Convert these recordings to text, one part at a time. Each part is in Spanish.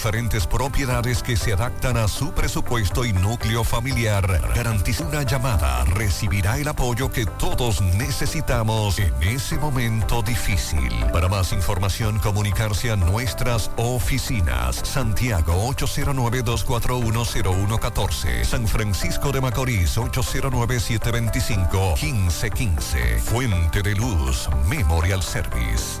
diferentes propiedades que se adaptan a su presupuesto y núcleo familiar. Garantiza una llamada, recibirá el apoyo que todos necesitamos en ese momento difícil. Para más información, comunicarse a nuestras oficinas. Santiago 809-241-0114. San Francisco de Macorís 809-725-1515. Fuente de Luz Memorial Service.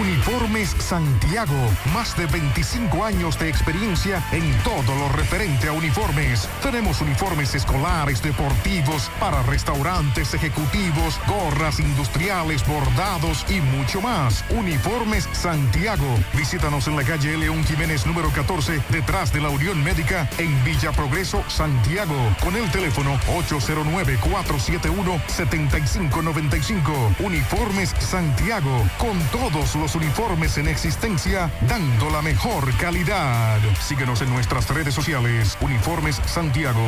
Uniformes Santiago, más de 25 años de experiencia en todo lo referente a uniformes. Tenemos uniformes escolares, deportivos, para restaurantes, ejecutivos, gorras industriales, bordados y mucho más. Uniformes Santiago. Visítanos en la calle León Jiménez número 14, detrás de la Unión Médica, en Villa Progreso, Santiago, con el teléfono 809-471-7595. Uniformes Santiago, con todos los uniformes en existencia, dando la mejor calidad. Síguenos en nuestras redes sociales. Uniformes Santiago.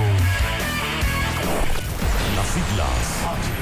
Las siglas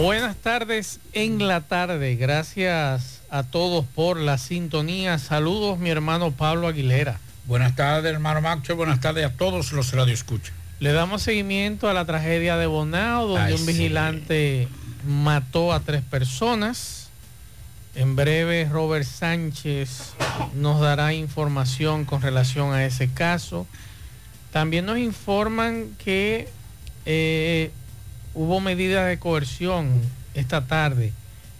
Buenas tardes en la tarde. Gracias a todos por la sintonía. Saludos, mi hermano Pablo Aguilera. Buenas tardes, hermano Macho. Buenas tardes a todos los radioescuchas. Le damos seguimiento a la tragedia de Bonao, donde Ay, un sí. vigilante mató a tres personas. En breve, Robert Sánchez nos dará información con relación a ese caso. También nos informan que eh, hubo medidas de coerción esta tarde.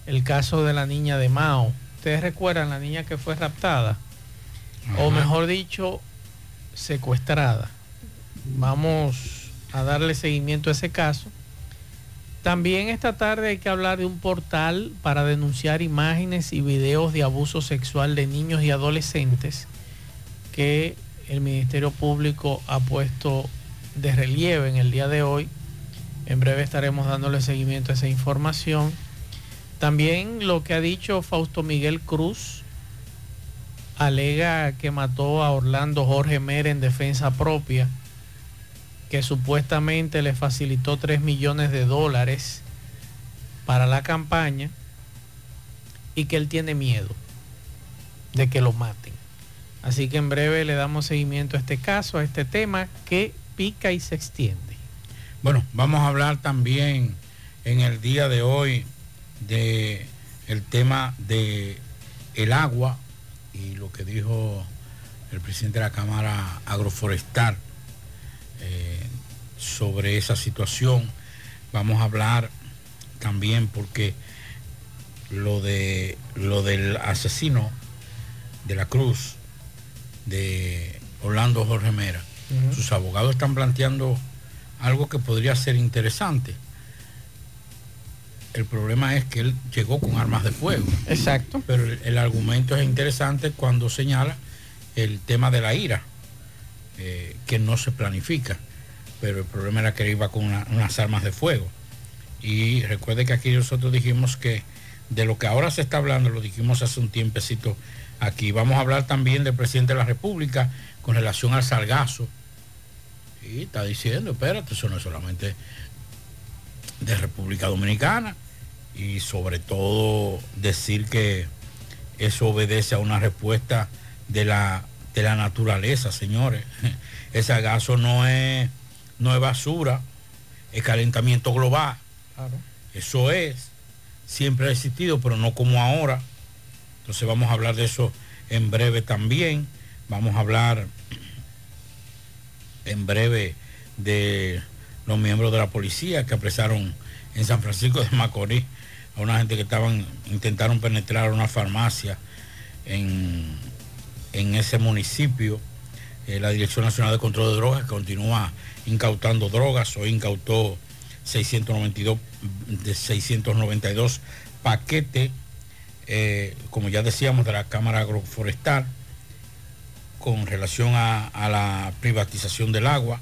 El caso de la niña de Mao. ¿Ustedes recuerdan la niña que fue raptada? O mejor dicho, secuestrada. Vamos a darle seguimiento a ese caso. También esta tarde hay que hablar de un portal para denunciar imágenes y videos de abuso sexual de niños y adolescentes que el Ministerio Público ha puesto de relieve en el día de hoy. En breve estaremos dándole seguimiento a esa información. También lo que ha dicho Fausto Miguel Cruz, alega que mató a Orlando Jorge Mera en defensa propia, que supuestamente le facilitó 3 millones de dólares para la campaña y que él tiene miedo de que lo maten. Así que en breve le damos seguimiento a este caso, a este tema que pica y se extiende. Bueno, vamos a hablar también en el día de hoy de el tema de el agua y lo que dijo el presidente de la Cámara Agroforestal eh, sobre esa situación. Vamos a hablar también porque lo de lo del asesino de la Cruz de Orlando Jorge Mera. Sus abogados están planteando algo que podría ser interesante. El problema es que él llegó con armas de fuego. Exacto. Pero el, el argumento es interesante cuando señala el tema de la ira, eh, que no se planifica. Pero el problema era que él iba con una- unas armas de fuego. Y recuerde que aquí nosotros dijimos que de lo que ahora se está hablando, lo dijimos hace un tiempecito aquí. Vamos a hablar también del presidente de la República con relación al sargazo. Y está diciendo, espérate, eso no es solamente de República Dominicana. Y sobre todo decir que eso obedece a una respuesta de la, de la naturaleza, señores. Ese sargazo no es, no es basura, es calentamiento global. Eso es, siempre ha existido, pero no como ahora. Entonces vamos a hablar de eso en breve también. Vamos a hablar en breve de los miembros de la policía que apresaron en San Francisco de Macorís a una gente que estaban, intentaron penetrar una farmacia en, en ese municipio. Eh, la Dirección Nacional de Control de Drogas continúa incautando drogas. Hoy incautó 692, de 692 paquetes, eh, como ya decíamos, de la Cámara Agroforestal con relación a, la privatización del agua,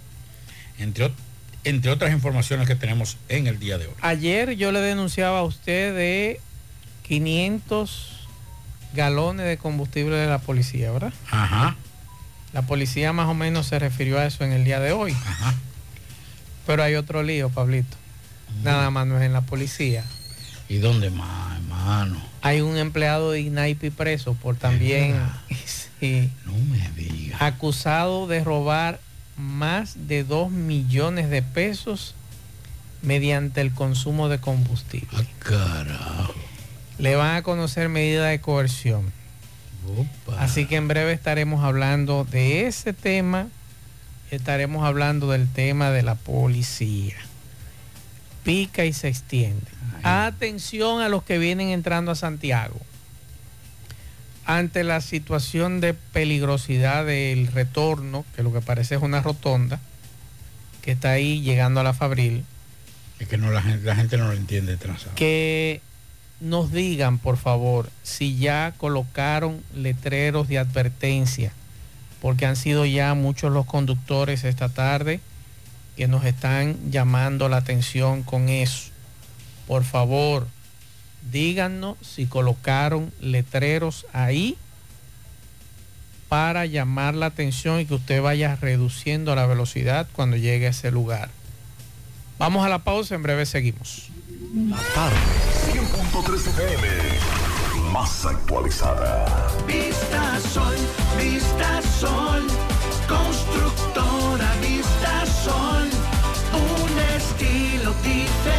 entre, entre otras informaciones que tenemos en el día de hoy. Ayer yo le denunciaba a usted de 500 galones de combustible de la policía, ¿verdad? Ajá. La policía más o menos se refirió a eso en el día de hoy. Ajá. Pero hay otro lío, Pablito. Nada más no es en la policía. ¿Y dónde más, hermano? Hay un empleado de INAIPI preso por también no me diga. acusado de robar más de 2 millones de pesos mediante el consumo de combustible. Ah, carajo. Le van a conocer medidas de coerción. Así que en breve estaremos hablando de ese tema. Estaremos hablando del tema de la policía. Pica y se extiende. Atención a los que vienen entrando a Santiago ante la situación de peligrosidad del retorno, que lo que parece es una rotonda, que está ahí llegando a la Fabril. Es que no, la, gente, no lo entiende trazado. Que nos digan, por favor, si ya colocaron letreros de advertencia, porque han sido ya muchos los conductores esta tarde que nos están llamando la atención con eso. Por favor, díganos si colocaron letreros ahí para llamar la atención y que usted vaya reduciendo la velocidad cuando llegue a ese lugar. Vamos a la pausa, en breve seguimos. La tarde, 100.3 FM, más actualizada. Vista Sol, Vista Sol, constructora Vista Sol, un estilo diferente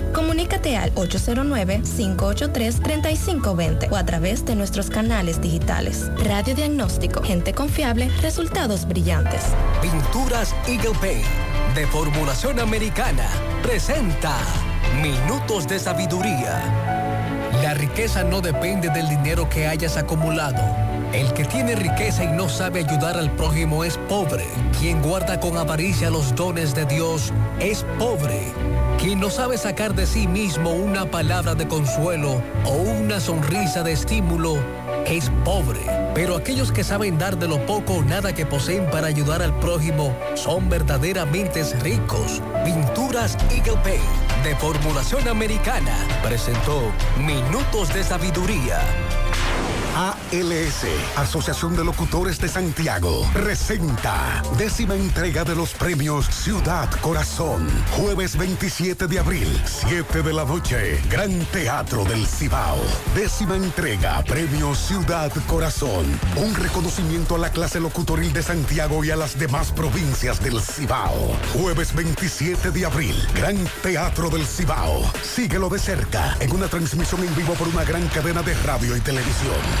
comunícate al 809-583-3520 o a través de nuestros canales digitales. Radiodiagnóstico, gente confiable, resultados brillantes. Pinturas Eagle Paint de formulación americana presenta Minutos de Sabiduría. La riqueza no depende del dinero que hayas acumulado. El que tiene riqueza y no sabe ayudar al prójimo es pobre. Quien guarda con avaricia los dones de Dios es pobre. Quien no sabe sacar de sí mismo una palabra de consuelo o una sonrisa de estímulo es pobre. Pero aquellos que saben dar de lo poco o nada que poseen para ayudar al prójimo son verdaderamente ricos. Pinturas Eagle Paint de formulación americana presentó Minutos de Sabiduría. ALS, Asociación de Locutores de Santiago, presenta décima entrega de los premios Ciudad Corazón. Jueves 27 de abril, 7 de la noche, Gran Teatro del Cibao. Décima entrega, Premio Ciudad Corazón. Un reconocimiento a la clase locutoril de Santiago y a las demás provincias del Cibao. Jueves 27 de abril, Gran Teatro del Cibao. Síguelo de cerca en una transmisión en vivo por una gran cadena de radio y televisión.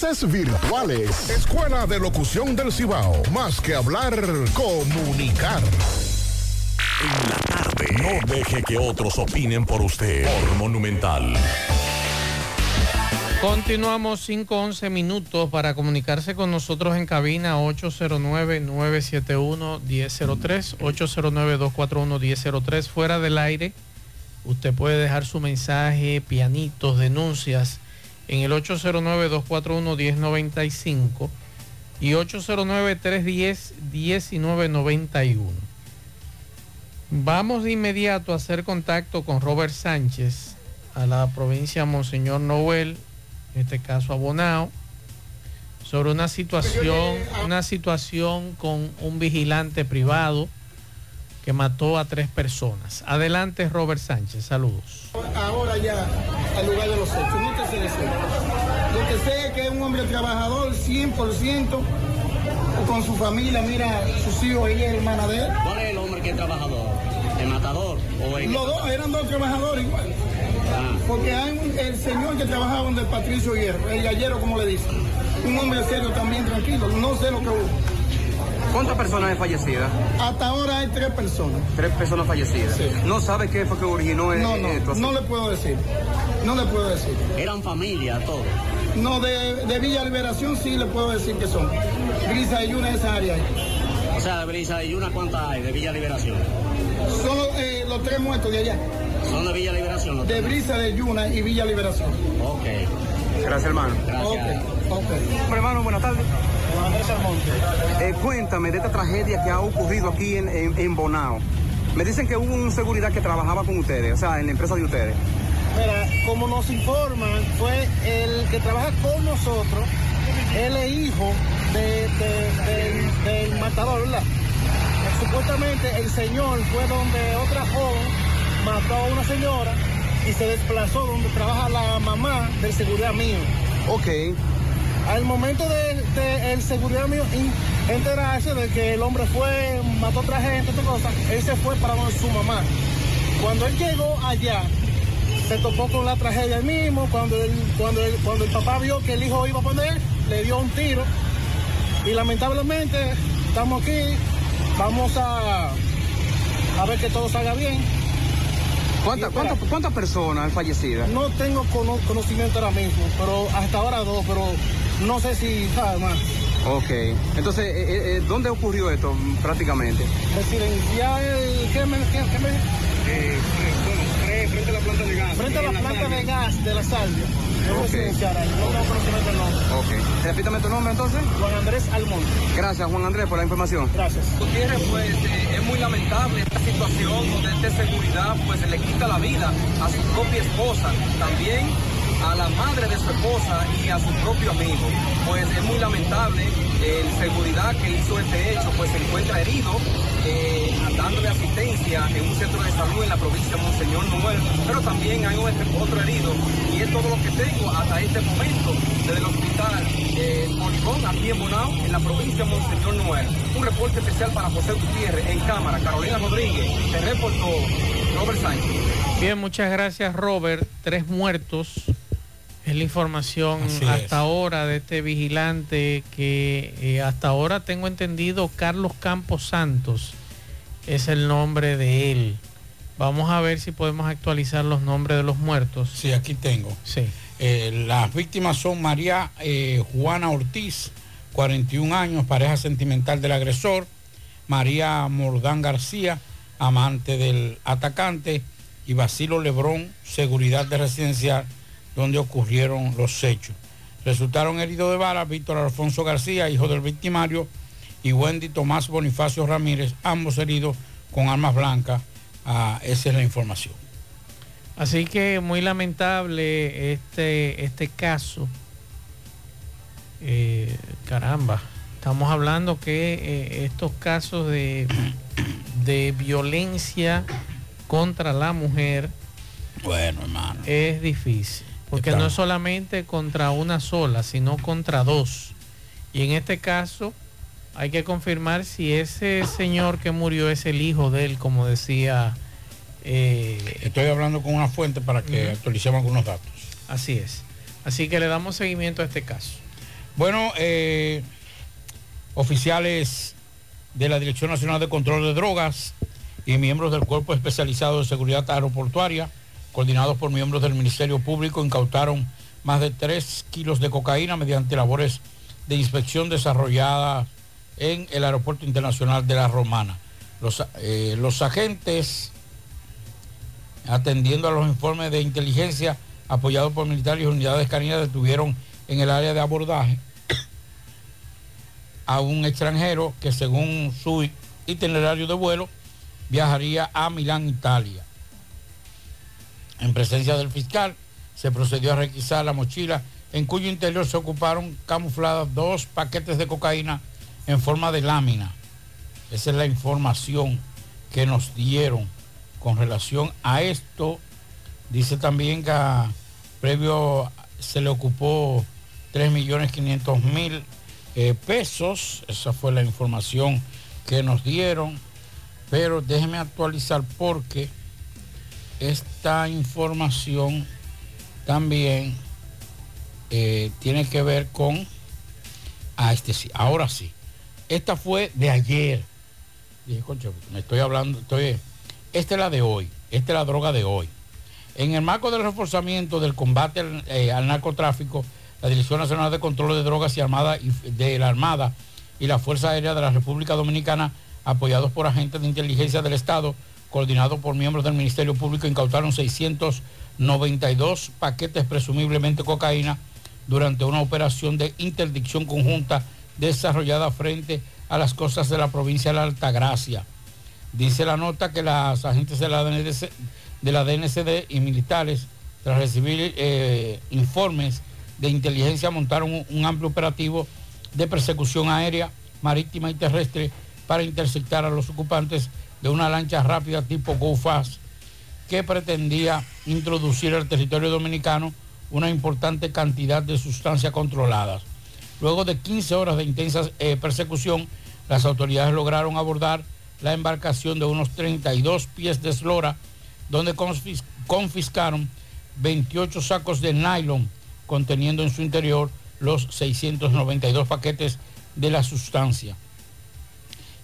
virtuales. Escuela de Locución del Cibao. Más que hablar, comunicar. En la tarde. No deje que otros opinen por usted. Por Monumental. Continuamos 5-11 minutos para comunicarse con nosotros en cabina 809-971-1003, 809-241-1003, fuera del aire. Usted puede dejar su mensaje, pianitos, denuncias en el 809-241-1095 y 809-310-1991. Vamos de inmediato a hacer contacto con Robert Sánchez a la provincia Monseñor Noel, en este caso a Bonao, sobre una situación, una situación con un vigilante privado que mató a tres personas. Adelante Robert Sánchez, saludos. Ahora ya al lugar de los hechos, no te sé decir. Lo que sé es que es un hombre trabajador 100%, con su familia, mira, sus hijos, ella es hermana de él. ¿Cuál es el hombre que es trabajador? ¿El matador o el Los dos eran dos trabajadores igual. Porque hay un- el señor que trabajaba donde Patricio Hierro, el gallero como le dicen. Un hombre serio también, tranquilo, no sé lo que hubo. ¿Cuántas personas hay fallecidas? Hasta ahora hay tres personas. Tres personas fallecidas. ¿No sabe qué fue que originó No, eh, no, esto? no le puedo decir. No le puedo decir. Eran familia, todos. No, de, de Villa Liberación sí le puedo decir que son. Brisa y una esa área. ahí. O sea, de Brisa y una cuánta hay de Villa Liberación. Son los, eh, los tres muertos de allá. Son de Villa Liberación los De. Brisa, de Yuna y Villa Liberación. Ok. Gracias, hermano. Ok, ok. Hombre, hermano, buenas tardes. Eh, cuéntame de esta tragedia que ha ocurrido aquí en, en, en Bonao. Me dicen que hubo un seguridad que trabajaba con ustedes, o sea, en la empresa de ustedes. Mira, como nos informan, fue el que trabaja con nosotros, él es hijo de- de- del- del matador, ¿verdad? Supuestamente el señor fue donde otra joven mató a una señora y se desplazó donde trabaja la mamá del seguridad mío. Ok. Al momento de, de el seguridad mío in- enterarse de que el hombre fue, mató a otra gente, otra cosa, él se fue para donde su mamá. Cuando él llegó allá, se topó con la tragedia él mismo. Cuando el, cuando el, cuando el papá vio que el hijo iba a poner, le dio un tiro. Y lamentablemente estamos aquí. Vamos a, a ver que todo salga bien. ¿Cuántas cuántas- cuántas personas han fallecido? No tengo cono- conocimiento ahora mismo, pero hasta ahora dos, pero no sé si sabe más. Ok. Entonces, eh, eh, eh, ¿dónde ocurrió esto prácticamente? Residencial, ¿qué me, qué, qué me- frente a la planta de gas. Frente a la planta de gas de la salvia. Ok. residencial ahí, no tengo conocimiento del nombre. Ok. Repítame tu nombre entonces. Juan Andrés Almonte. Gracias, Juan Andrés, por la información. Gracias. Gutiérrez, pues eh, es muy lamentable esta situación donde este seguridad pues le quita la vida a su propia esposa, también a la madre de su esposa y a su propio amigo. Pues es muy lamentable eh, el seguridad que hizo este hecho, pues se encuentra herido, eh, dándole asistencia en un centro de salud en la provincia de Monseñor Noel, pero también hay otro herido y es todo lo que tengo hasta este momento desde el hospital eh, aquí en Bonao, en la provincia de Monseñor Noel. Un reporte especial para José Gutiérrez en cámara, Carolina Rodríguez, te reportó Robert Sánchez. Bien, muchas gracias Robert. Tres muertos. Es la información Así hasta es. ahora de este vigilante que eh, hasta ahora tengo entendido Carlos Campos Santos es el nombre de él. Vamos a ver si podemos actualizar los nombres de los muertos. Sí, aquí tengo. Sí. Eh, las víctimas son María eh, Juana Ortiz, 41 años, pareja sentimental del agresor. María Mordán García, amante del atacante. Y Basilo Lebrón, seguridad de residencial, donde ocurrieron los hechos. Resultaron heridos de bala Víctor Alfonso García, hijo del victimario, y Wendy Tomás Bonifacio Ramírez, ambos heridos con armas blancas. Ah, esa es la información. Así que muy lamentable este, este caso. Eh, caramba, estamos hablando que eh, estos casos de, de violencia contra la mujer Bueno, hermano. es difícil. Porque no es solamente contra una sola, sino contra dos. Y en este caso hay que confirmar si ese señor que murió es el hijo de él, como decía. eh, Estoy hablando con una fuente para que actualicemos algunos datos. Así es. Así que le damos seguimiento a este caso. Bueno, eh, oficiales de la Dirección Nacional de Control de Drogas y miembros del Cuerpo Especializado de Seguridad Aeroportuaria, coordinados por miembros del Ministerio Público, incautaron más de 3 kilos de cocaína mediante labores de inspección desarrolladas en el Aeropuerto Internacional de La Romana. Los, eh, los agentes atendiendo a los informes de inteligencia apoyados por militares y unidades caninas, detuvieron en el área de abordaje a un extranjero que según su itinerario de vuelo viajaría a Milán, Italia. En presencia del fiscal se procedió a requisar la mochila en cuyo interior se ocuparon camufladas dos paquetes de cocaína en forma de lámina. Esa es la información que nos dieron con relación a esto. Dice también que previo se le ocupó 3.500.000 eh, pesos. Esa fue la información que nos dieron. Pero déjeme actualizar porque esta información también eh, tiene que ver con... Ah, este sí, ahora sí. Esta fue de ayer. Dije, concho, me estoy hablando, estoy... Esta es la de hoy, esta es la droga de hoy. En el marco del reforzamiento del combate al, eh, al narcotráfico, la Dirección Nacional de Control de Drogas y Armada y, de la Armada y la Fuerza Aérea de la República Dominicana, apoyados por agentes de inteligencia del Estado, coordinados por miembros del Ministerio Público, incautaron 692 paquetes presumiblemente cocaína durante una operación de interdicción conjunta desarrollada frente a las costas de la provincia de la Altagracia. Dice la nota que las agentes de la, DNCD y militares tras recibir eh, informes de inteligencia, montaron un amplio operativo de persecución aérea, marítima y terrestre para interceptar a los ocupantes de una lancha rápida tipo Go Fast que pretendía introducir al territorio dominicano una importante cantidad de sustancias controladas. Luego de 15 horas de intensa eh, persecución, las autoridades lograron abordar la embarcación de unos 32 pies de eslora, donde confis- confiscaron 28 sacos de nylon conteniendo en su interior los 692 paquetes de la sustancia.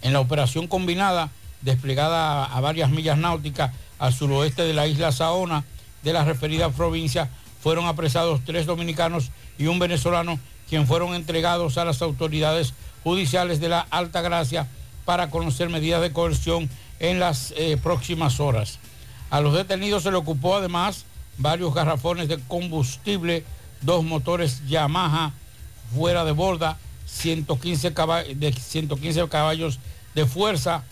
En la operación combinada, desplegada a varias millas náuticas al suroeste de la isla Saona de la referida provincia, fueron apresados tres dominicanos y un venezolano, quien fueron entregados a las autoridades judiciales de la Alta Gracia para conocer medidas de coerción en las eh, próximas horas. A los detenidos se le ocupó además varios garrafones de combustible, dos motores Yamaha fuera de borda, 115, caba- de 115 caballos de fuerza,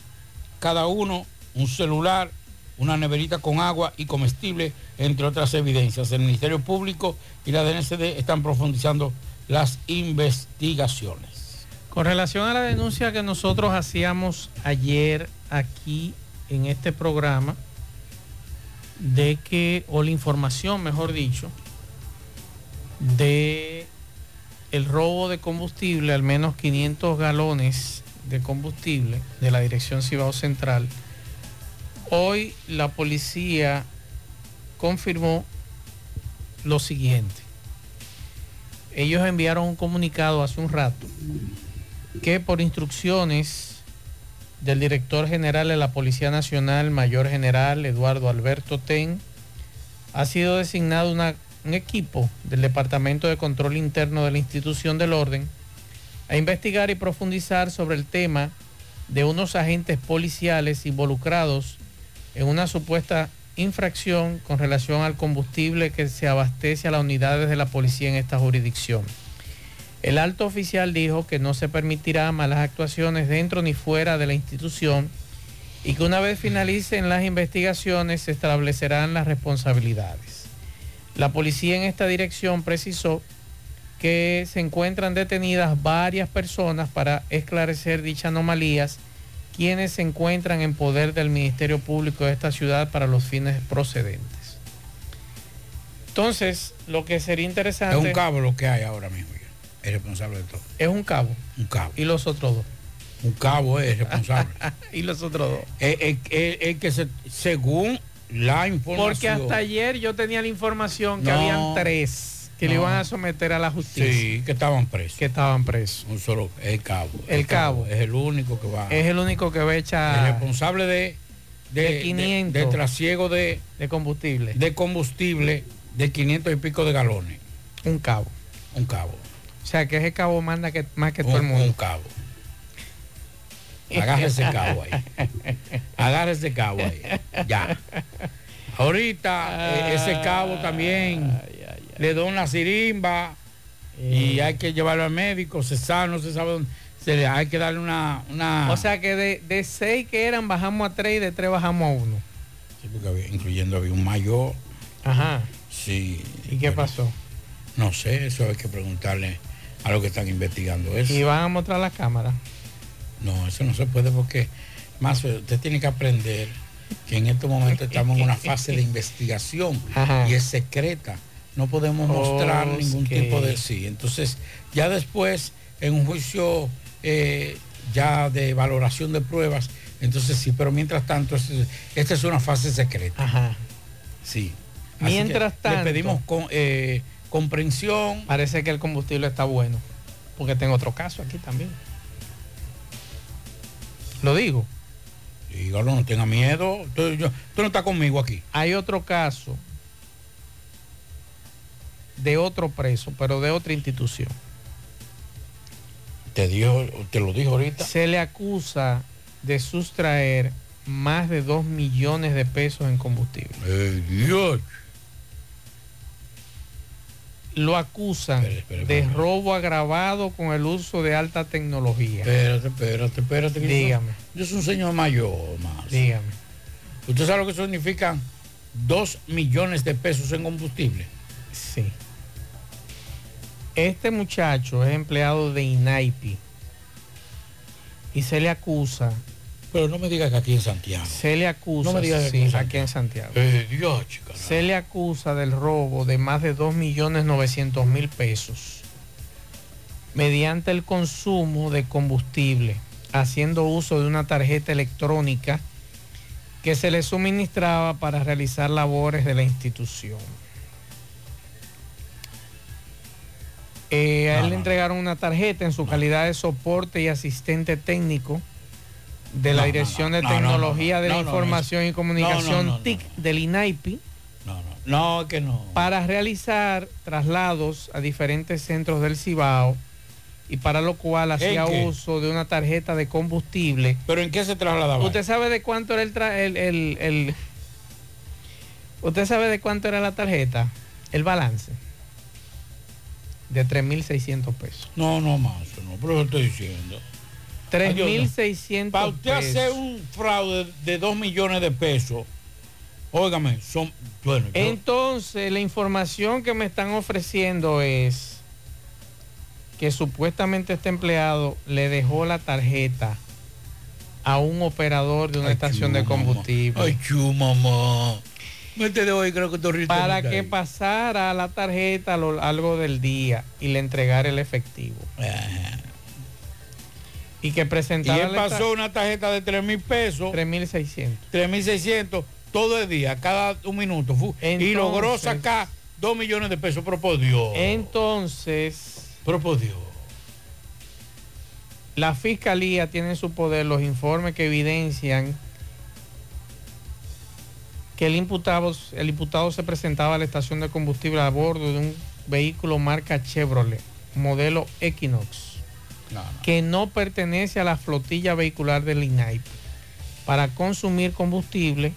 cada uno un celular, una neverita con agua y comestible, entre otras evidencias. El Ministerio Público y la DNCD están profundizando las investigaciones. Con relación a la denuncia que nosotros hacíamos ayer aquí en este programa, de que, o la información, mejor dicho, de el robo de combustible, al menos 500 galones de combustible de la Dirección Cibao Central, hoy la policía confirmó lo siguiente. Ellos enviaron un comunicado hace un rato que por instrucciones del director general de la Policía Nacional, Mayor General Eduardo Alberto Ten, ha sido designado una- un equipo del Departamento de Control Interno de la institución del orden a investigar y profundizar sobre el tema de unos agentes policiales involucrados en una supuesta infracción con relación al combustible que se abastece a las unidades de la policía en esta jurisdicción. El alto oficial dijo que no se permitirá malas actuaciones dentro ni fuera de la institución y que una vez finalicen las investigaciones se establecerán las responsabilidades. La policía en esta dirección precisó que se encuentran detenidas varias personas para esclarecer dichas anomalías, quienes se encuentran en poder del Ministerio Público de esta ciudad para los fines procedentes. Entonces, lo que sería interesante... Es un cabo lo que hay ahora mismo. Es responsable de todo. Es un cabo. Un cabo. ¿Y los otros dos? Un cabo es responsable. ¿Y los otros dos? Es- es que se- según la información... Porque hasta ayer yo tenía la información que No, habían tres que le iban a someter a la justicia. Sí, que estaban presos. Que estaban presos. Un solo, el cabo. El cabo. Es el único que va. Es el único que va a el echar responsable de, de, De 500. de, de trasiego de, de combustible. de combustible de 500 y pico de galones. Un cabo. Un cabo. O sea, que ese cabo manda que, más que todo el Un, mundo. un cabo. Agarre ese cabo ahí. Agarre ese cabo ahí. Ya. Ahorita eh, ese cabo también le da una sirimba y hay que llevarlo al médico, se sabe, no se sabe dónde. Se le, hay que darle una, una O sea que de, de seis que eran bajamos a tres y de tres bajamos a uno. Sí, porque había- incluyendo había un mayor. Ajá. Sí. ¿Y qué pasó? No sé, eso hay que preguntarle a los que están investigando eso. Y van a mostrar la cámara. No, eso no se puede porque más usted tiene que aprender que en estos momentos estamos en una fase de investigación Ajá. y es secreta. No podemos mostrar Ok. ningún tipo de sí. Entonces, ya después, en un juicio eh, ya de valoración de pruebas, entonces sí, pero mientras tanto, este- esta es una fase secreta. Ajá. Sí. Así Mientras tanto- Le pedimos con, eh, comprensión. Parece que el combustible está bueno. Porque tengo otro caso aquí también. Lo digo. Dígalo, no tenga miedo. Tú, yo- tú no estás conmigo aquí. Hay otro caso de otro preso, pero de otra institución. Te, dijo, te lo dijo ahorita. Se le acusa de sustraer más de 2 millones de pesos en combustible. Eh, Dios. Lo acusan de robo agravado con el uso de alta tecnología. Espérate, espérate, espérate. que yo Dígame. Yo soy un señor mayor, más. Dígame. ¿Usted sabe lo que significan dos millones de pesos en combustible. Sí. Este muchacho es empleado de INAIPI y se le acusa. Pero no me digas que aquí en Santiago. Se le acusa. No me digas que sí, aquí en aquí en Santiago. Eh, Dios, chica. Se le acusa del robo de más de 2.900.000 pesos mediante el consumo de combustible, haciendo uso de una tarjeta electrónica que se le suministraba para realizar labores de la institución. Eh, a él le entregaron una tarjeta en su calidad de soporte y asistente técnico de la No, no, Dirección no, de no, no, Tecnología no, de la no, no, Información y no, Comunicación no, no, TIC del INAIPI No, es que no. para realizar traslados a diferentes centros del Cibao y para lo cual hacía uso de una tarjeta de combustible. ¿Pero en qué se trasladaba? ¿Usted sabe de cuánto era el, tra- el, el- el- ¿Usted sabe de cuánto era la tarjeta? El balance. De 3.600 pesos. No, no más, no, pero lo estoy diciendo. 3.600 Para usted pesos. hacer un fraude de 2 millones de pesos, óigame, son. Bueno, yo- Entonces, la información que me están ofreciendo es que supuestamente este empleado le dejó la tarjeta a un operador de una estación de combustible. Ay, chu, mamá. Mete de hoy, creo que tú para que pasara la tarjeta a lo largo del día y le entregara el efectivo. Y que Y presentara él la pasó una tarjeta de 3 mil pesos. 3.600. 3.600 todo el día, cada un minuto. fu- y Entonces- logró sacar 2 millones de pesos, pero por Dios. Entonces, pero por Dios. La fiscalía tiene en su poder los informes que evidencian que el imputado, el imputado se presentaba a la estación de combustible a bordo de un vehículo marca Chevrolet, modelo Equinox, que no pertenece a la flotilla vehicular del INAIP, para consumir combustible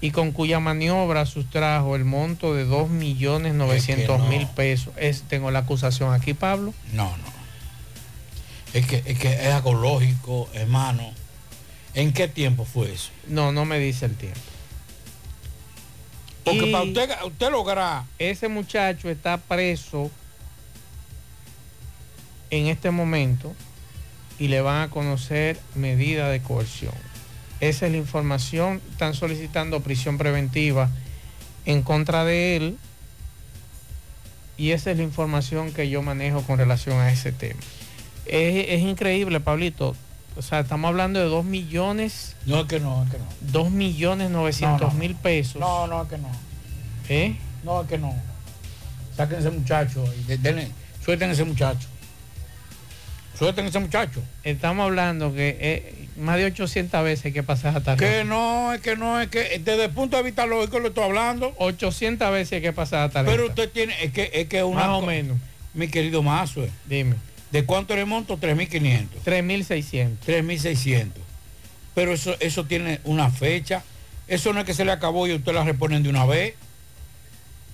y con cuya maniobra sustrajo el monto de 2.900.000 no. pesos. Es, tengo la acusación aquí, Pablo. No, no. Es que, es que es algo lógico, hermano. ¿En qué tiempo fue eso? No, no me dice el tiempo. Porque Y para usted, usted lograr. Ese muchacho está preso en este momento y le van a conocer medida de coerción. Esa es la información. Están solicitando prisión preventiva en contra de él. Y esa es la información que yo manejo con relación a ese tema. Es, es increíble, Pablito. O sea, estamos hablando de 2 millones, No, es que no, es que no. 2 millones 900 mil pesos. No, no, es que no. ¿Eh? No, es que no. Saquen ese muchacho de- denle- suelten ese muchacho. Suelten ese muchacho. Estamos hablando que eh, más de 800 veces que pasar hasta Que no, es que no, es que desde el punto de vista lógico lo estoy hablando. 800 veces que pasar hasta Pero usted tiene, es que es que una Más o menos. Mi querido Mazo. Dime. ¿De cuánto le monto? 3.500. 3.600. 3.600. Pero eso, eso tiene una fecha. Eso no es que se le acabó y usted la reponen de una vez.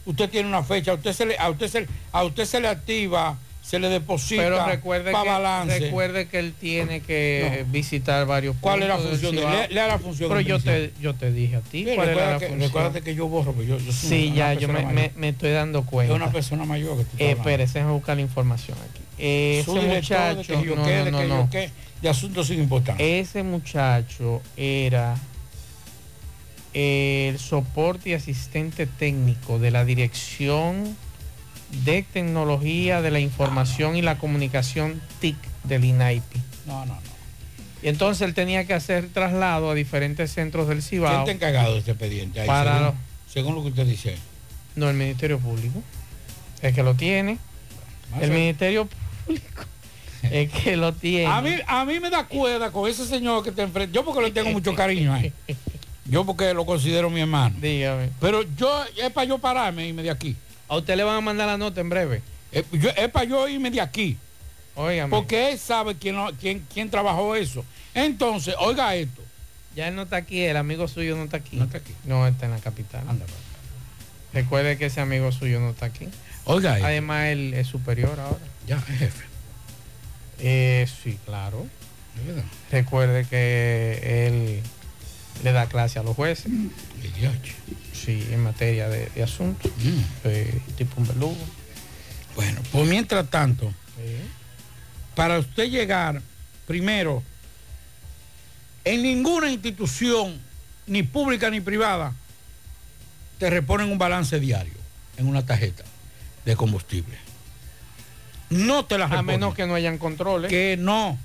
Usted tiene una fecha. A usted se le, a usted se, a usted se le activa, se le deposita Pero recuerde pa' que, balance. recuerde que él tiene que visitar varios ¿Cuál es la puntos función de- lea- lea la función Pero yo te, yo te dije a ti Sí, cuál era recuerda la que- función. recuérdate que yo borro, yo, yo soy Sí, una ya, yo me, me- me estoy dando cuenta. Es una persona mayor que tú Eh, espérese, buscar la información aquí. Ese Su director de muchacho, que no, no, no, que de asuntos sin importancia. Ese muchacho era el soporte y asistente técnico de la Dirección de Tecnología de la Información y la Comunicación TIC del INAIPI. No, no, no. Y entonces él tenía que hacer traslado a diferentes centros del ¿Quién Cibao. está encargado de este expediente? ahí, Para según, lo- según lo que usted dice. No, el Ministerio Público. El que lo tiene. Más El Ministerio Público. El que lo tiene. A mí, a mí me da cuerda con ese señor que te enfrenta. Yo porque le tengo mucho cariño a él. Yo porque lo considero mi hermano. Dígame. Pero yo, es para yo pararme y irme de aquí. A usted le van a mandar la nota en breve. Es, yo- es para yo irme de aquí. Óigame. Porque él sabe quién, quién, quién trabajó eso. Entonces, oiga esto. Ya él no está aquí, el amigo suyo no está aquí. No está aquí. No, está en la capital. Anda, Recuerde que ese amigo suyo no está aquí. Oiga. Además, él es superior ahora. Ya, es jefe. Eh, sí, claro. Recuerde que él le da clase a los jueces. Sí, en materia de, de asuntos, eh, tipo un verdugo. Bueno, pues mientras tanto, para usted llegar, primero, en ninguna institución, ni pública ni privada, te reponen un balance diario en una tarjeta de combustible. No te la A reponen. menos que no hayan controles. Que no.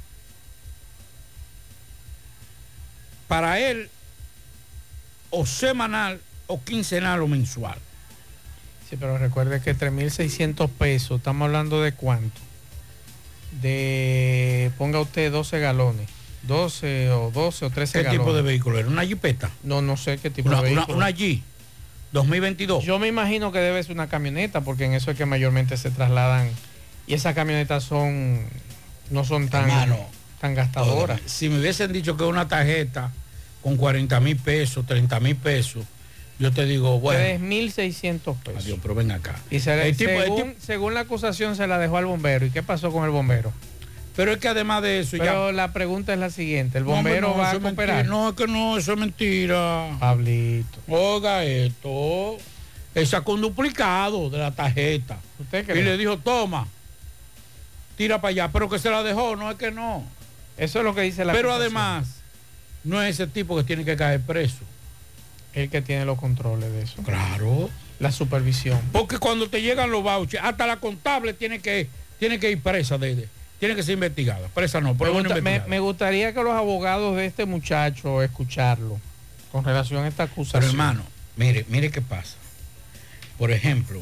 Para él, o semanal, o quincenal, o mensual. Sí, pero recuerde que 3.600 pesos, estamos hablando de cuánto. De, ponga usted 12 galones. 12 o 12 o 13 ¿Qué galones. tipo de vehículo era? ¿Una jipeta? No, no sé qué tipo Una, de una, vehículo. una G 2022. Yo me imagino que debe ser una camioneta, porque en eso es que mayormente se trasladan. Y esas camionetas son, no son tan, Hermano, tan gastadoras. Si me hubiesen dicho que una tarjeta con 40 mil pesos, 30 mil pesos, yo te digo, bueno, 3.600 pesos. adiós, pero ven acá. Y se le- El tipo- el según la acusación se la dejó al bombero. ¿Y qué pasó con el bombero? Pero es que además de eso Pero la pregunta es la siguiente. ¿El bombero no, va a cooperar? mentira. No, es que no, eso es mentira. Pablito. Oiga esto. Él sacó un duplicado de la tarjeta. ¿Usted Y cree? le dijo, toma, tira para allá. Pero que se la dejó, no es que no. Eso es lo que dice la Pero acusación. además, no es ese tipo que tiene que caer preso. El que tiene los controles de eso. Claro. La supervisión. Porque cuando te llegan los vouchers, hasta la contable tiene que, tiene que ir presa de- tiene que ser investigada. Presa no, por Me, gusta- gustaría que los abogados de este muchacho escucharlo con relación a esta acusación. Pero hermano, mire, mire qué pasa. Por ejemplo,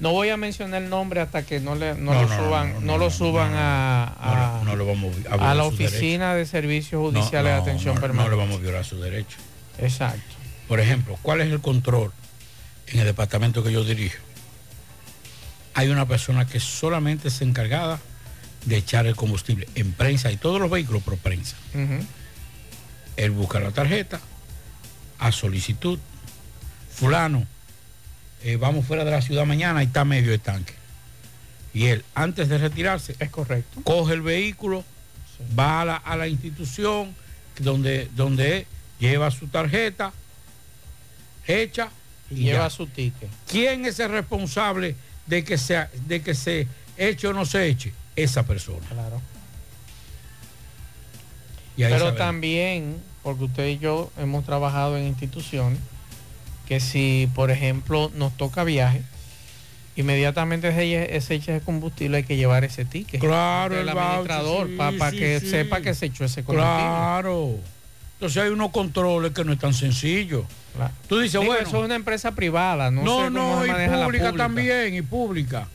No voy a mencionar el nombre hasta que no, le, no, No, lo no, suban, no, lo suban a, a- no le vamos a a violar la oficina de servicios judiciales de atención permanente. No le vamos a violar su derecho. Exacto. Por ejemplo, ¿cuál es el control en el departamento que yo dirijo? Hay una persona que solamente es encargada de echar el combustible en prensa y todos los vehículos por prensa. Ujú. Él busca la tarjeta a solicitud. Fulano, eh, vamos fuera de la ciudad mañana y está medio de tanque. Y él, antes de retirarse, es correcto. Coge el vehículo, va a la, a la institución donde, donde lleva su tarjeta, echa Y y lleva ya. su ticket. ¿Quién es el responsable de que, se, de que se eche o no se eche? Esa persona. Claro. Y Pero sabemos. también, porque usted y yo hemos trabajado en instituciones, que si, por ejemplo, nos toca viaje, inmediatamente se, se echa ese combustible, hay que llevar ese ticket. Claro, el administrador, sí, para sí, que sí. sepa que se echó ese combustible. Claro. Entonces hay unos controles que no es tan sencillo. Tú dices, Digo, bueno. eso es una empresa privada, no, No, sé cómo no, se y maneja la pública, pública. también, y pública.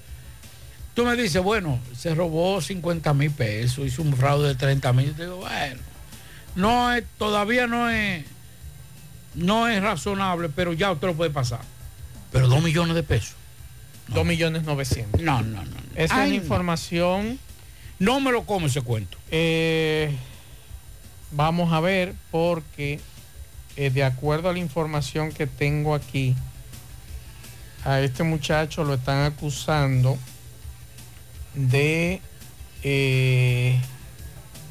Tú me dices, bueno, se robó 50 mil pesos, hizo un fraude de 30 mil. Digo, bueno, no es, todavía no es, no es razonable, pero ya usted lo puede pasar. Pero dos millones de pesos. Dos millones novecientos. No, no, no. Esa Ay, es la no. información. No me lo come ese cuento. Eh, vamos a ver, porque eh, de acuerdo a la información que tengo aquí, a este muchacho lo están acusando de eh,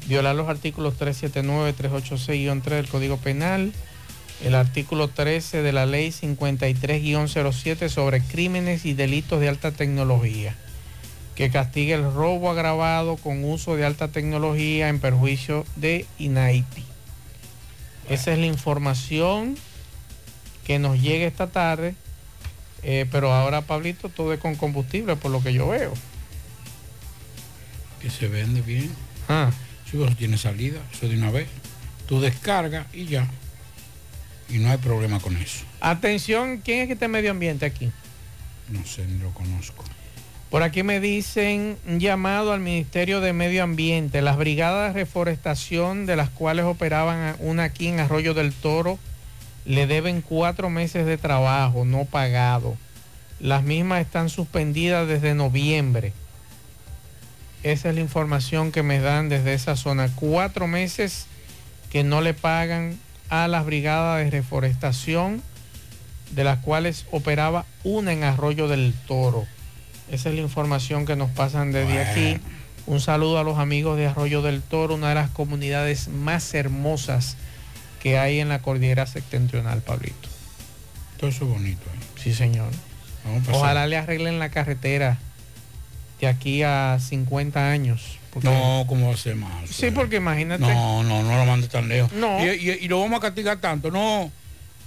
violar los artículos 379, 386-3 del Código Penal, el artículo 13 de la ley 53-07 sobre crímenes y delitos de alta tecnología que castiga el robo agravado con uso de alta tecnología en perjuicio de INAITI. Esa es la información que nos llega esta tarde, eh, pero ahora Pablito todo es con combustible por lo que yo veo. Que se vende bien. Ah. Si eso tiene salida, eso de una vez. Tú descargas y ya. Y no hay problema con eso. Atención, ¿quién es que está en medio ambiente aquí? No sé, ni lo conozco. Por aquí me dicen un llamado al Ministerio de Medio Ambiente. Las brigadas de reforestación de las cuales operaban una aquí en Arroyo del Toro le deben cuatro meses de trabajo no pagado. Las mismas están suspendidas desde noviembre. Esa es la información que me dan desde esa zona. Cuatro meses que no le pagan a las brigadas de reforestación de las cuales operaba una en Arroyo del Toro. Esa es la información que nos pasan desde aquí. Un saludo a los amigos de Arroyo del Toro, una de las comunidades más hermosas que hay en la cordillera septentrional, Pablito. Todo eso es bonito. ¿eh? Sí, señor. Vamos a pasar. Ojalá le arreglen la carretera de aquí a 50 años. porque- No, ¿cómo va a ser más? Sí, porque imagínate. No, no, no lo mandes tan lejos. No. Y, y- y lo vamos a castigar tanto. No.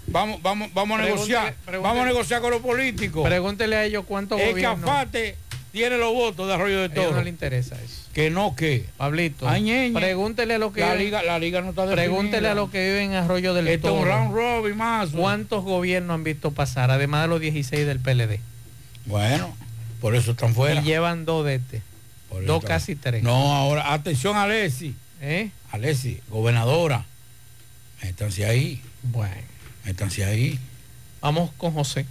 Vamos, vamos, vamos a Pregúntele- negociar. pregúntele- vamos a negociar con los políticos. Pregúntele a ellos cuántos El gobiernos. Cafate tiene los votos de Arroyo de Toro. no le interesa eso. Que no, que. Pablito, Ay, pregúntele a los que La viven- liga, la liga no está Pregúntele a los que viven en Arroyo del Esto Toro. round robin más. ¿Cuántos gobiernos han visto pasar, además de los 16 del PLD? Bueno, por eso están fuera. Y llevan dos de este. Por Dos casi tres. No, ahora, atención a Alessi. ¿Eh? Alessi, gobernadora. Métanse ahí. Bueno. Métanse ahí. Vamos con José.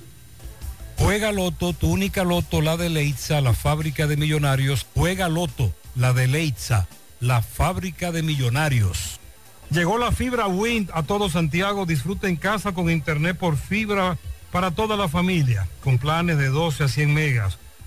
Juega Loto, tu única Loto, la de Leitza, la fábrica de millonarios. Juega Loto, la de Leitza, la fábrica de millonarios. Llegó la fibra Wind a todo Santiago. Disfruta en casa con internet por fibra para toda la familia, con planes de 12 a 100 megas,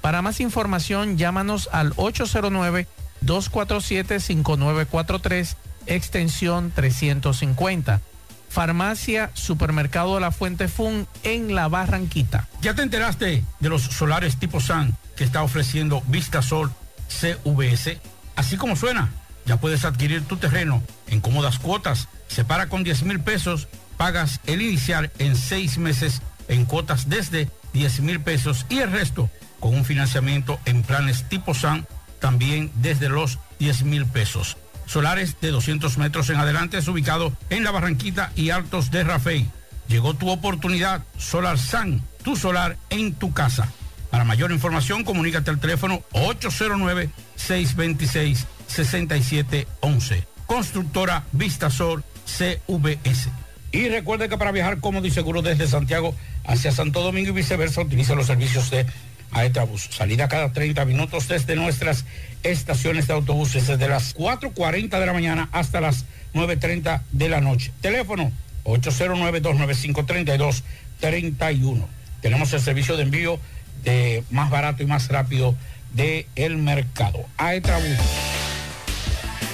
Para más información llámanos al 809-247-5943 extensión 350. Farmacia Supermercado La Fuente Fun en La Barranquita. ¿Ya te enteraste de los solares tipo SAN que está ofreciendo Vistasol CVS? Así como suena, ya puedes adquirir tu terreno en cómodas cuotas. Separa con 10 mil pesos, pagas el inicial en seis meses en cuotas desde 10 mil pesos y el resto con un financiamiento en planes tipo SAN también desde los 10 mil pesos. Solares de 200 metros en adelante es ubicado en la Barranquita y Altos de Rafey. Llegó tu oportunidad, Solar San, tu solar en tu casa. Para mayor información, comunícate al teléfono 809-626-6711. Constructora Vistasol CVS. Y recuerde que para viajar cómodo y seguro desde Santiago hacia Santo Domingo y viceversa, utiliza los servicios de Aetrabús. Salida cada 30 minutos desde nuestras estaciones de autobuses, desde las 4.40 de la mañana hasta las 9.30 de la noche. Teléfono 809-295-3231. Tenemos el servicio de envío de más barato y más rápido del el mercado. Aetrabús.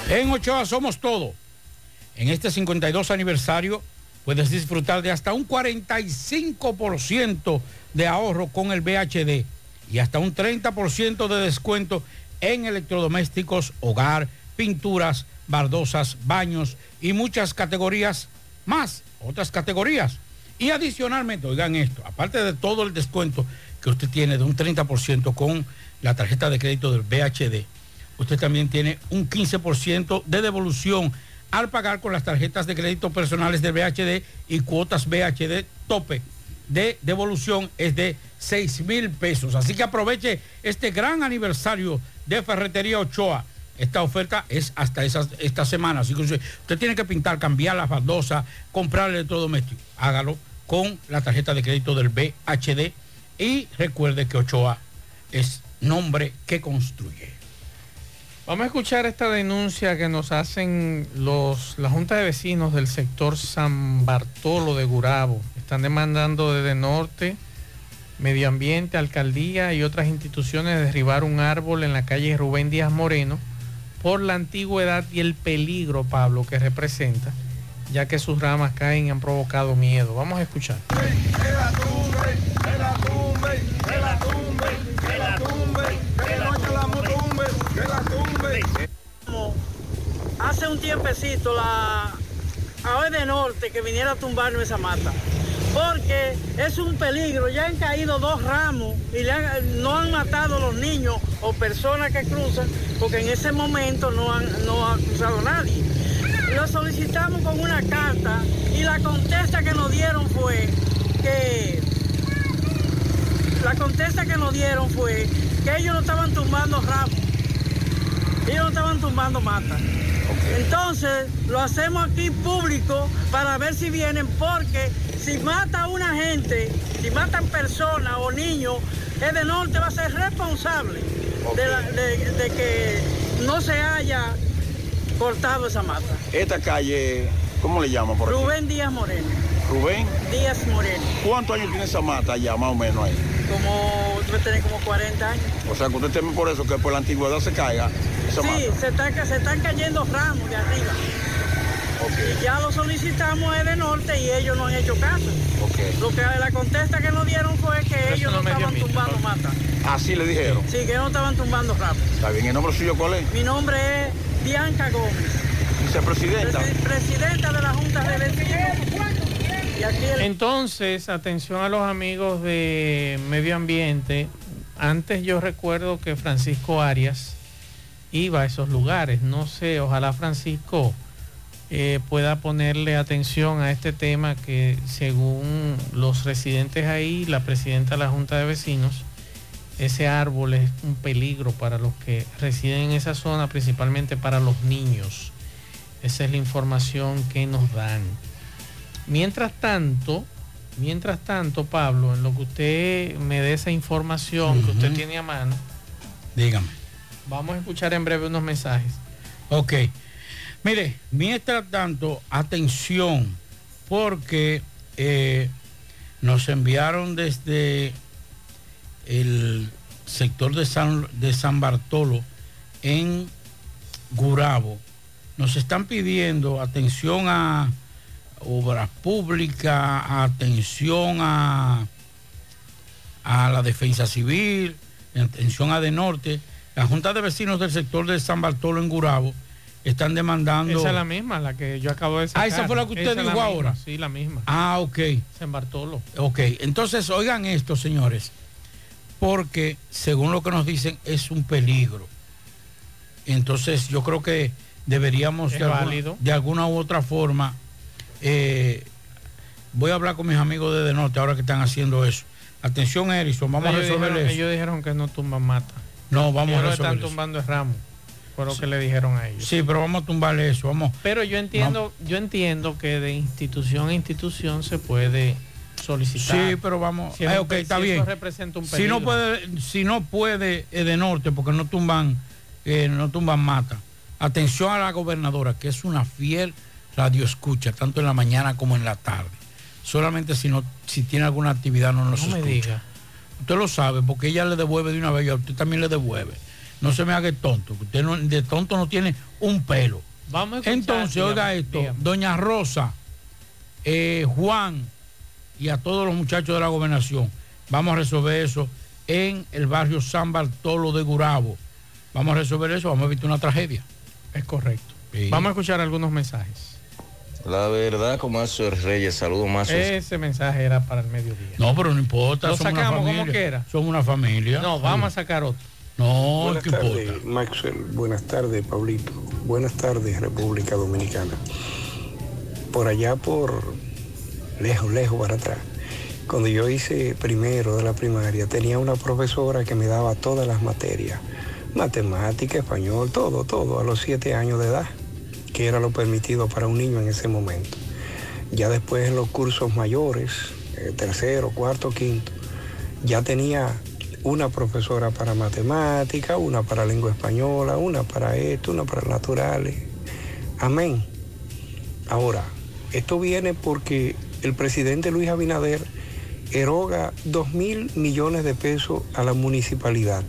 En Ochoa somos todo. En este 52 aniversario puedes disfrutar de hasta un 45% de ahorro con el BHD y hasta un 30% de descuento en electrodomésticos, hogar, pinturas, baldosas, baños y muchas categorías más, otras categorías. Y adicionalmente, oigan esto, aparte de todo el descuento que usted tiene de un 30% con la tarjeta de crédito del BHD, usted también tiene un 15% de devolución al pagar con las tarjetas de crédito personales del BHD y cuotas BHD tope de devolución es de 6 mil pesos. Así que aproveche este gran aniversario de Ferretería Ochoa. Esta oferta es hasta esas, esta semana. Así que usted, tiene que pintar, cambiar las baldosas, comprar el electrodoméstico. Hágalo con la tarjeta de crédito del BHD. Y recuerde que Ochoa es nombre que construye. Vamos a escuchar esta denuncia que nos hacen los, la Junta de Vecinos del sector San Bartolo de Gurabo. Están demandando desde Norte, Medio Ambiente, Alcaldía y otras instituciones derribar un árbol en la calle Rubén Díaz Moreno por la antigüedad y el peligro, Pablo, que representa, ya que sus ramas caen y han provocado miedo. Vamos a escuchar. Hace un tiempecito la AOE de Norte que viniera a tumbarme esa mata. porque es un peligro. Ya han caído dos ramos y no han matado los niños o personas que cruzan, porque en ese momento no, han, no ha cruzado nadie. Lo solicitamos con una carta y la contesta que nos dieron fue que la contesta que nos dieron fue que ellos no estaban tumbando ramos, ellos no estaban tumbando matas. Entonces lo hacemos aquí público para ver si vienen, porque si mata a una gente, si matan personas o niños, el de norte va a ser responsable de, la- de- de que no se haya cortado esa mata. Esta calle, ¿cómo le por aquí? Rubén Díaz Moreno. Rubén. Díaz Moreno. ¿Cuántos años tiene esa mata allá, más o menos ahí? Como, debe tener como 40 años. O sea, que usted teme por eso, que por la antigüedad se caiga Sí, se, está se están cayendo ramos de arriba. Y ya lo solicitamos es de norte y ellos no han hecho caso. Lo que la contesta que nos dieron fue que ellos no estaban tumbando mata. Así le dijeron. Sí, que no estaban tumbando ramos. Está bien, ¿el nombre suyo cuál es? Mi nombre es Bianca Gómez, Vicepresidenta. presi- presidenta de la Junta de Vecinos. Entonces, atención a los amigos de medio ambiente. Antes yo recuerdo que Francisco Arias iba a esos lugares. No sé, ojalá Francisco eh, pueda ponerle atención a este tema que según los residentes ahí, la presidenta de la Junta de Vecinos, ese árbol es un peligro para los que residen en esa zona, principalmente para los niños. Esa es la información que nos dan. Mientras tanto, mientras tanto, Pablo, en lo que usted me dé esa información que usted tiene a mano, Dígame. Vamos a escuchar en breve unos mensajes. Ok. Mire, mientras tanto, atención, porque eh, nos enviaron desde el sector de San, de San Bartolo en Gurabo. Nos están pidiendo atención a obras públicas, atención a, a la defensa civil, atención a de norte. La Junta de Vecinos del sector de San Bartolo en Gurabo están demandando. Esa es la misma, la que yo acabo de sacar. Ah, esa fue la que usted Esa dijo misma, ahora. Sí, la misma. Ah, ok. San Bartolo. Ok, entonces oigan esto, señores, porque según lo que nos dicen es un peligro. Entonces yo creo que deberíamos de alguna, de alguna u otra forma, eh, voy a hablar con mis amigos de De Norte ahora que están haciendo eso. Atención, Erison, vamos ellos a resolver dijeron, eso. ellos dijeron que no tumban mata. No, vamos ellos a lo resolver están eso. tumbando el ramo. Fue lo que le dijeron a ellos. Sí, pero vamos a tumbarle eso, vamos. Pero yo entiendo, yo entiendo que de institución a institución se puede solicitar. Sí, pero vamos. Si eh, está si bien. Representa un si no puede, si no puede eh, de norte, porque no tumban, eh, no tumban mata. Atención a la gobernadora, que es una fiel radio escucha, tanto en la mañana como en la tarde. Solamente si no, si tiene alguna actividad no nos No me escucha. diga. Usted lo sabe, porque ella le devuelve de una vez y a usted también le devuelve. No se me haga el tonto, que usted no- de tonto no tiene un pelo. Vamos a escuchar, Entonces, oiga dígame, esto, dígame. doña Rosa, eh, Juan y a todos los muchachos de la gobernación, vamos a resolver eso en el barrio San Bartolo de Gurabo. Vamos a resolver eso, vamos a evitar una tragedia. Es correcto. Sí. Vamos a escuchar algunos mensajes. La verdad, como hace Reyes, saludos más. Ese mensaje era para el mediodía. No, pero no importa. Lo sacamos como quiera. Somos una familia. No, vamos a sacar otro. No, Buenas ¿qué importa? tardes, Maxwell. Buenas tardes, Pablito. Buenas tardes, República Dominicana. Por allá, por lejos, lejos para atrás. Cuando yo hice primero de la primaria, tenía una profesora que me daba todas las materias. Matemática, español, todo, todo, a los siete años de edad, que era lo permitido para un niño en ese momento. Ya después en los cursos mayores, eh, tercero, cuarto, quinto, ya tenía una profesora para matemática, una para lengua española, una para esto, una para naturales. Amén. Ahora, esto viene porque el presidente Luis Abinader eroga dos mil millones de pesos a la municipalidad.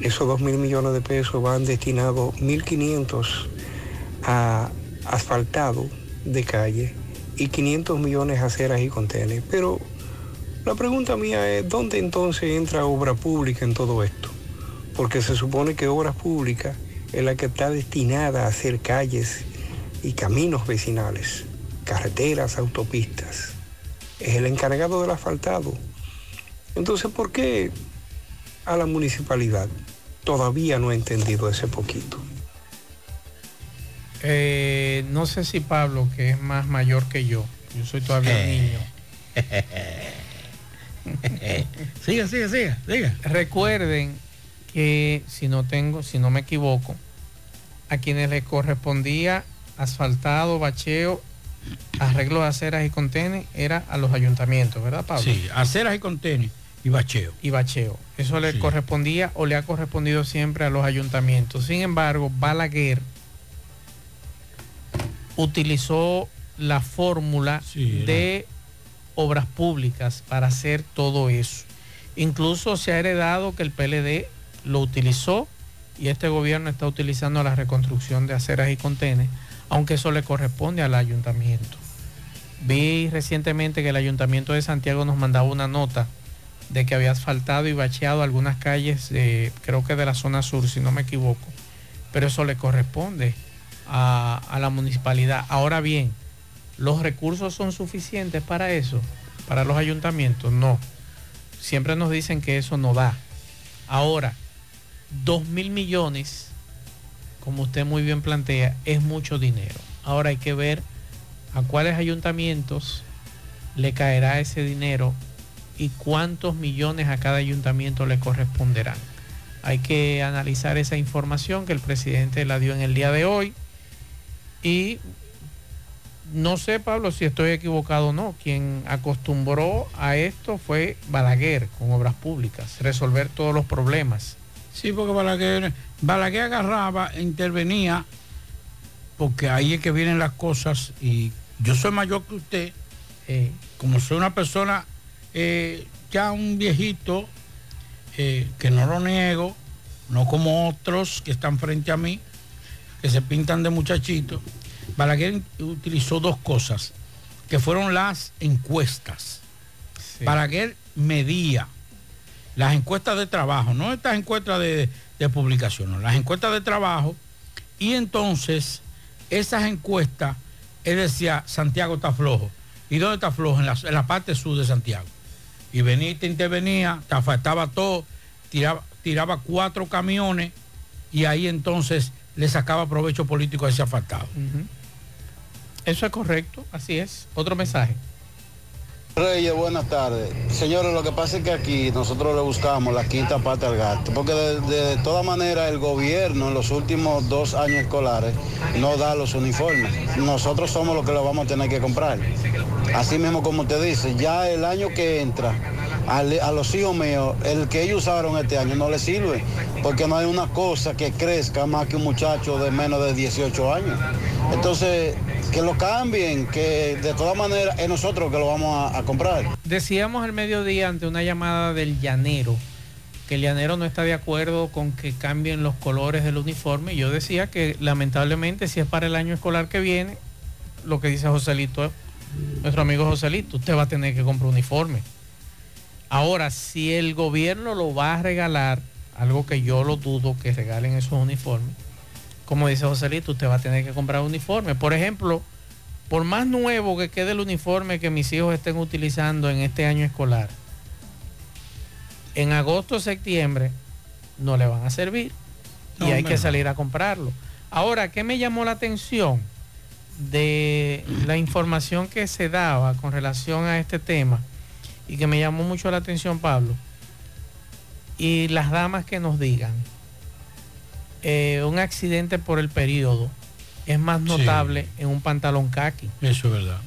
Esos dos mil millones de pesos van destinados 1.500 a asfaltado de calle y 500 millones a aceras y contenes. Pero la pregunta mía es, ¿dónde entonces entra obra pública en todo esto? Porque se supone que obras públicas es la que está destinada a hacer calles y caminos vecinales, carreteras, autopistas. es el encargado del asfaltado. Entonces, ¿por qué a la municipalidad todavía no ha entendido ese poquito? Eh, no sé si Pablo, que es más mayor que yo, yo soy todavía un Eh. niño. siga, siga, siga, siga. Recuerden que si no tengo, si no me equivoco, a quienes les correspondía asfaltado, bacheo, arreglo de aceras y contenes, era a los ayuntamientos, ¿verdad, Pablo? Sí, aceras y contenes y bacheo. Y bacheo. Eso le correspondía o le ha correspondido siempre a los ayuntamientos. Sin embargo, Balaguer utilizó la fórmula de obras públicas para hacer todo eso. Incluso se ha heredado que el PLD lo utilizó y este gobierno está utilizando la reconstrucción de aceras y contenes, aunque eso le corresponde al ayuntamiento. Vi recientemente que el ayuntamiento de Santiago nos mandaba una nota de que había asfaltado y bacheado algunas calles, eh, creo que de la zona sur, si no me equivoco, pero eso le corresponde a, la municipalidad. Ahora bien, ¿los recursos son suficientes para eso? ¿Para los ayuntamientos? No. Siempre nos dicen que eso no da. Ahora, dos mil millones, como usted muy bien plantea, es mucho dinero. Ahora hay que ver a cuáles ayuntamientos le caerá ese dinero y cuántos millones a cada ayuntamiento le corresponderán. Hay que analizar esa información que el presidente la dio en el día de hoy y no sé, Pablo, si estoy equivocado o no. Quien acostumbró a esto fue Balaguer con obras públicas, resolver todos los problemas. Sí, porque Balaguer, Balaguer agarraba, e intervenía, porque ahí es que vienen las cosas y yo soy mayor que usted, Eh, como soy una persona, eh, ya un viejito, eh, que no lo niego, no como otros que están frente a mí, que se pintan de muchachitos. Balaguer utilizó dos cosas, que fueron las encuestas. Balaguer medía las encuestas de trabajo, no estas encuestas de, de publicación, no, las encuestas de trabajo, y entonces esas encuestas, él decía, Santiago está flojo. ¿Y dónde está flojo? En la, en la parte sur de Santiago. Y venía te intervenía, te afectaba todo, tiraba, tiraba cuatro camiones y ahí entonces le sacaba provecho político a ese afectado. Eso es correcto, así es. Otro mensaje. Reyes, buenas tardes. Señores, lo que pasa es que aquí nosotros le buscamos la quinta pata al gato, porque de, de todas maneras el gobierno en los últimos dos años escolares no da los uniformes. Nosotros somos los que lo vamos a tener que comprar. Así mismo como usted dice, ya el año que entra, a los hijos míos, el que ellos usaron este año no les sirve, porque no hay una cosa que crezca más que un muchacho de menos de 18 años. Entonces, que lo cambien, que de todas maneras es nosotros que lo vamos a, comprar. Decíamos el mediodía ante una llamada del llanero, que el llanero no está de acuerdo con que cambien los colores del uniforme. Yo decía que lamentablemente si es para el año escolar que viene, lo que dice Joselito, nuestro amigo Joselito, usted va a tener que comprar uniforme. Ahora, si el gobierno lo va a regalar, algo que yo lo dudo que regalen esos uniformes, como dice Joselito, usted va a tener que comprar uniforme. Por ejemplo, por más nuevo que quede el uniforme que mis hijos estén utilizando en este año escolar, en agosto o septiembre no le van a servir y hay que salir a comprarlo. Ahora, ¿qué me llamó la atención de la información que se daba con relación a este tema y que me llamó mucho la atención, Pablo? Y las damas que nos digan, eh, un accidente por el periodo es más Sí. notable en un pantalón khaki Eso es verdad.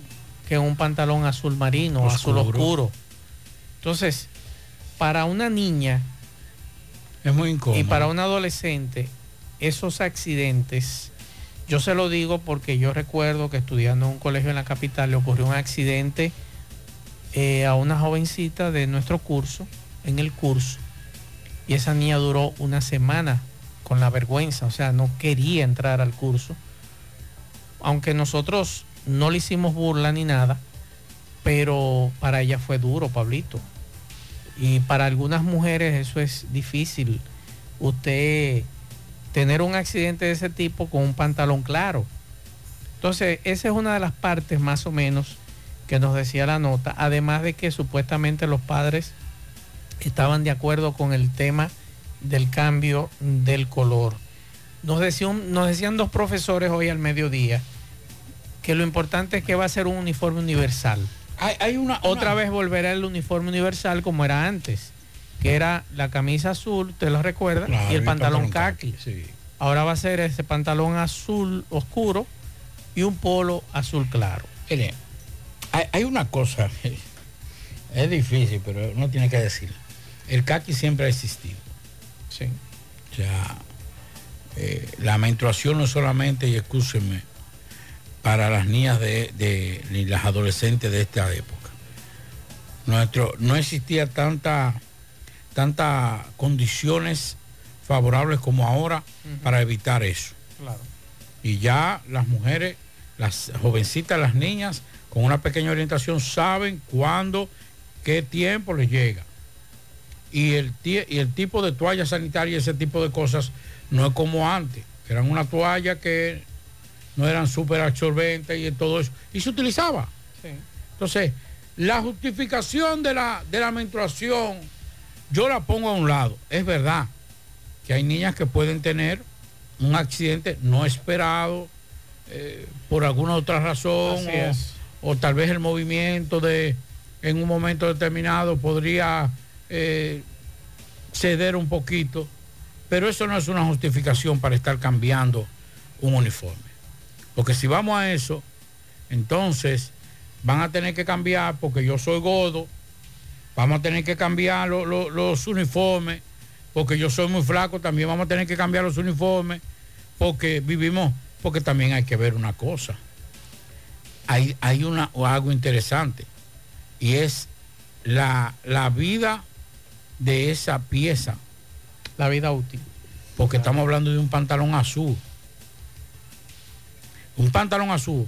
que en un pantalón azul marino, azul Oscuro. oscuro. Entonces, para una niña Es muy incómodo. y para un adolescente, esos accidentes, yo se lo digo porque yo recuerdo que estudiando en un colegio en la capital le ocurrió un accidente eh, a una jovencita de nuestro curso, en el curso, y esa niña duró una semana con la vergüenza, o sea, no quería entrar al curso, aunque nosotros no le hicimos burla ni nada, pero para ella fue duro, Pablito. Y para algunas mujeres eso es difícil. Usted tener un accidente de ese tipo con un pantalón claro. Entonces, esa es una de las partes más o menos que nos decía la nota, además de que supuestamente los padres estaban de acuerdo con el tema del cambio del color. Nos, decía un- nos decían dos profesores hoy al mediodía que lo importante es que va a ser un uniforme universal. Hay, una, Otra vez volverá el uniforme universal como era antes, que era la camisa azul, ¿te lo recuerdas? Claro, y el pantalón pantalón khaki. Ahora va a ser ese pantalón azul oscuro y un polo azul claro. Mire, hay, hay una cosa, es difícil, pero uno tiene que decir. El caqui siempre ha existido. Sí. Sea, eh, la menstruación no es solamente, y escúchenme, para las niñas de, de- ni las adolescentes de esta época. Nuestro, no existía tanta, tantas condiciones favorables como ahora para evitar eso. Claro. Y ya las mujeres, las jovencitas, las niñas, con una pequeña orientación, saben cuándo, qué tiempo les llega. Y el, y el tipo de toalla sanitaria, ese tipo de cosas, no es como antes, que eran una toalla que no eran súper absorbentes y todo eso. Y se utilizaba. Entonces, la justificación de la, de la menstruación, yo la pongo a un lado. Es verdad que hay niñas que pueden tener un accidente no esperado eh, por alguna otra razón o, o tal vez el movimiento de en un momento determinado podría eh, ceder un poquito, pero eso no es una justificación para estar cambiando un uniforme. Porque si vamos a eso, entonces van a tener que cambiar, porque yo soy godo, vamos a tener que cambiar lo- lo- los uniformes, porque yo soy muy flaco, también vamos a tener que cambiar los uniformes, porque vivimos, porque también hay que ver una cosa. Hay, hay una, algo interesante, y es la, la vida de esa pieza. La vida útil. Porque estamos hablando de un pantalón azul. Un pantalón azul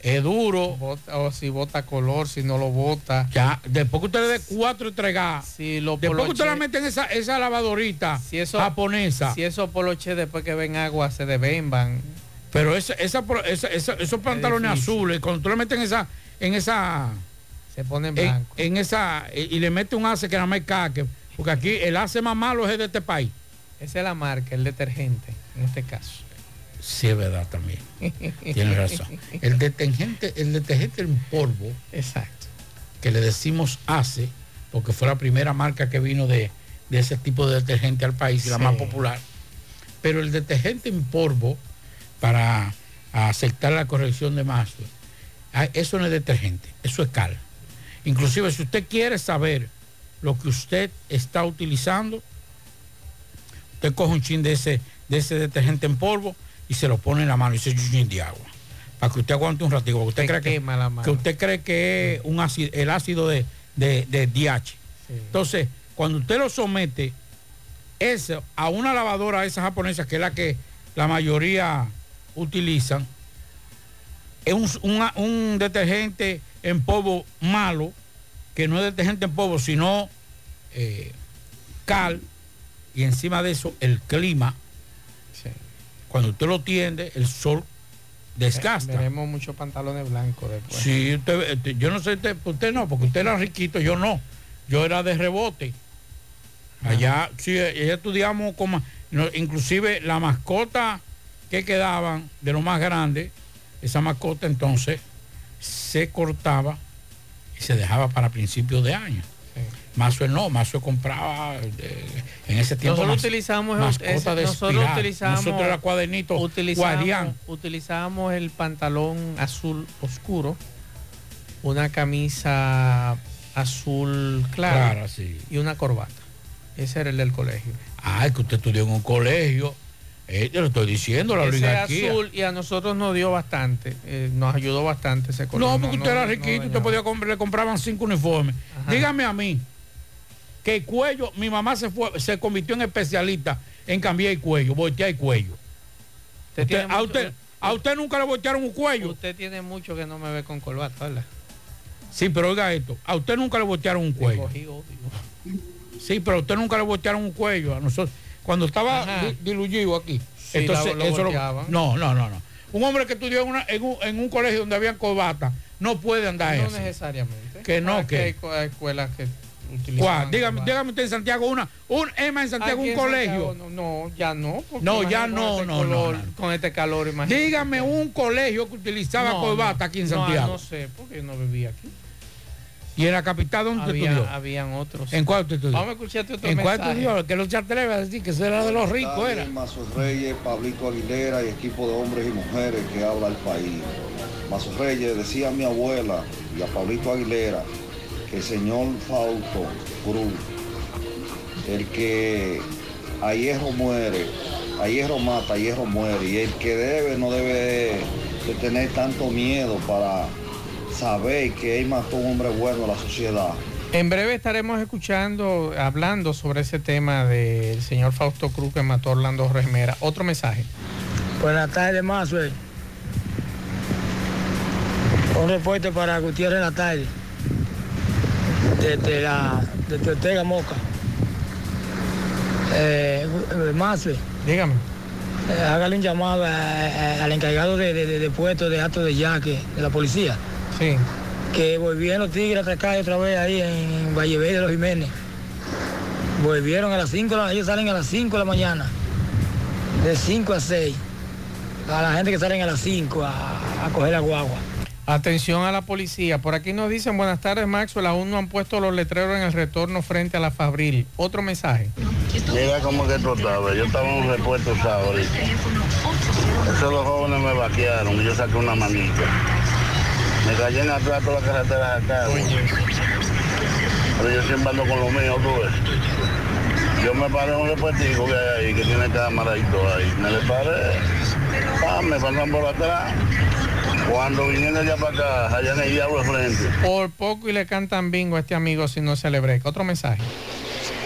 es duro. Bota- o si bota color, si no lo bota. Ya, después que usted le dé cuatro entregadas, Si lo después que usted la poloche- mete en esa, esa lavadorita eso- japonesa. Si esos poloches después que ven agua se desbemban. Pero esa, esa, esa- esos pantalones azules, cuando tú le metes en esa, en esa, Se ponen en, blancos. en esa, y le mete un ace que nada más caque, porque aquí el ace más malo es de este país. Esa es la marca, el detergente, en este caso. Sí, es verdad también. Tienes razón. El detergente, el detergente en polvo. Exacto. Que le decimos ACE, porque fue la primera marca que vino de, de ese tipo de detergente al país y la Sí. más popular. Pero el detergente en polvo, para aceptar la corrección de Maslow, ah, eso no es detergente, eso es cal. Inclusive si usted quiere saber lo que usted está utilizando, usted coge un chin de ese, de ese detergente en polvo y se lo pone en la mano y se echa un chin de agua. Para que usted aguante un ratito. porque Usted cree que, usted cree que es un ácido, el ácido de, de, de DH. Entonces, cuando usted lo somete eso a una lavadora esa japonesa, que es la que la mayoría utilizan, un, una- un detergente en polvo malo, que no es detergente en polvo, sino eh, cal, y encima de eso el clima. Cuando usted lo tiende, el sol desgasta. Veremos muchos pantalones blancos después. Sí, usted, este, yo no sé, usted, usted no, porque usted era riquito, yo no. Yo era de rebote. Allá, sí, allá estudiamos como, inclusive la mascota que quedaban de lo más grande, esa mascota entonces se cortaba y se dejaba para principios de año. Mazo no, Mazo compraba eh, en ese tiempo. Nosotros mas- utilizamos, ese- nosotros utilizamos, Nosotros era cuadernito utilizamos, Guardián. utilizamos el pantalón azul oscuro, una camisa azul clara, Clara, sí. y una corbata. Ese era el del colegio. Ay, que usted estudió en un colegio. Eh, yo le estoy diciendo, la Ese azul y a nosotros nos dio bastante, eh, nos ayudó bastante ese color. No, porque usted era no riquito, usted dañaba. podía comprar, le compraban cinco uniformes. Dígame a mí, que el cuello, mi mamá se fue, se convirtió en especialista en cambiar el cuello, voltear el cuello. Usted Usted- a, usted, a usted nunca le voltearon un cuello. Usted tiene mucho que no me ve con corbata, ¿verdad? Sí, pero oiga esto, a usted nunca le voltearon un cuello. Cogí. Sí, pero a usted nunca le voltearon un cuello. A nosotros, cuando estaba Ajá. diluido aquí. Sí, lo- lo eso volteaban. no, no, no, no. Un hombre que estudió en, una- en un, en un colegio donde había corbata, no puede andar No así. necesariamente. Que no, Aquí que- Hay, escuelas que utilizan. ¿Cuál? Dígame, dígame usted en Santiago una, un Emma en Santiago un en colegio. Santiago, No, no, ya no. No, ya no, este no, no, color- no. Con este calor, imagínate. Dígame un colegio que utilizaba No, corbata no. aquí en No, Santiago. No, sé, porque yo no vivía aquí. ¿Y en la capital dónde Había, estudió? habían otros. ¿En cuál usted estudió? Vamos a escucharte otro ¿En cuál mensaje. estudió? Que no se atreve a decir que eso era de los ricos, era. Mazos Reyes, Pablito Aguilera y equipo de hombres y mujeres que habla el país. Mazos Reyes decía a mi abuela y a Pablito Aguilera que el señor Fausto Cruz, el que a hierro muere, a hierro mata, a hierro muere, y el que debe no debe de tener tanto miedo para saber que él mató a un hombre bueno a la sociedad. En breve estaremos escuchando, hablando sobre ese tema del señor Fausto Cruz que mató a Orlando Remera. Otro mensaje. Buenas tardes, Mazue. Un reporte para Gutiérrez en la tarde. Desde la desde Ortega Moca. Eh, eh, Mazue. Dígame. Eh, hágale un llamado a- a- al encargado de, de, de- de puesto de actos de yaque de la policía. Sí. Que volvieron los tigres a atracar otra vez ahí en Valle Verde de los Jiménez. Volvieron a las 5, de la- ellos salen a las 5 de la mañana. De 5 a 6. A la gente que salen a las 5 a, a coger la guagua. Atención a la policía. Por aquí nos dicen buenas tardes, Maxwell. Aún no han puesto los letreros en el retorno frente a la Fabril. Otro mensaje. Llega como que tú estabas. Yo estaba en un repuesto sábado ahorita. Esos los jóvenes me vaquearon y yo saqué una manita. Me cayé en atrás toda la carretera acá. Pero yo siempre ando con lo mío, tú ves. Yo me paré en un repuestico que hay ahí, que tiene cámara y todo ahí. Me le paré. Ah, me pasan por atrás. Cuando vinieron allá para acá, allá en el diablo de frente. Por poco y le cantan bingo a este amigo si no se le breca. Otro mensaje.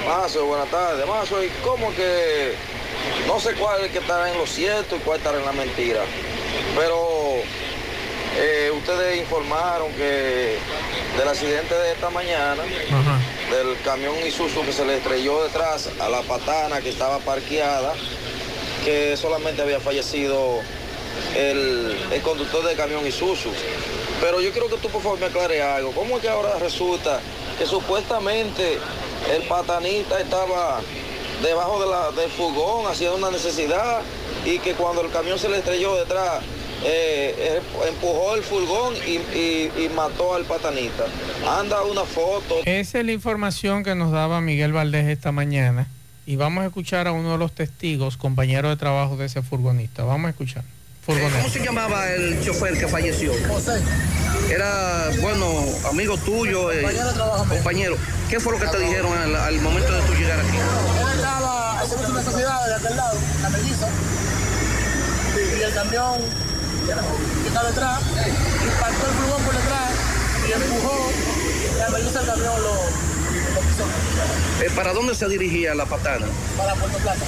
Mazo, buenas tardes. Mazo, ¿y cómo que no sé cuál es el que está en lo cierto y cuál está en la mentira? Pero eh, ustedes informaron que del accidente de esta mañana, del camión Isuzu que se le estrelló detrás a la patana que estaba parqueada, que solamente había fallecido el, el conductor del camión Isuzu. Pero yo quiero que tú por favor me aclares algo. ¿Cómo es que ahora resulta que supuestamente el patanita estaba debajo de la- del furgón haciendo una necesidad y que cuando el camión se le estrelló detrás eh, empujó el furgón y, y- y mató al patanita? Anda una foto. Esa es la información que nos daba Miguel Valdés esta mañana. Y vamos a escuchar a uno de los testigos, compañero de trabajo de ese furgonista. Vamos a escuchar. Furgoneta. ¿Cómo se llamaba el chofer que falleció? José. Era, bueno, amigo tuyo, eh, Compañero de trabajo mío. compañero. ¿Qué fue lo que te dijeron al, al momento de tu llegar aquí? Él estaba haciendo sus necesidades de aquel lado, la melliza. Y el camión que está detrás, impactó el furgón por detrás y empujó. y La melliza del camión lo, lo pisó Eh, ¿Para dónde se dirigía la patana? para Puerto Plata.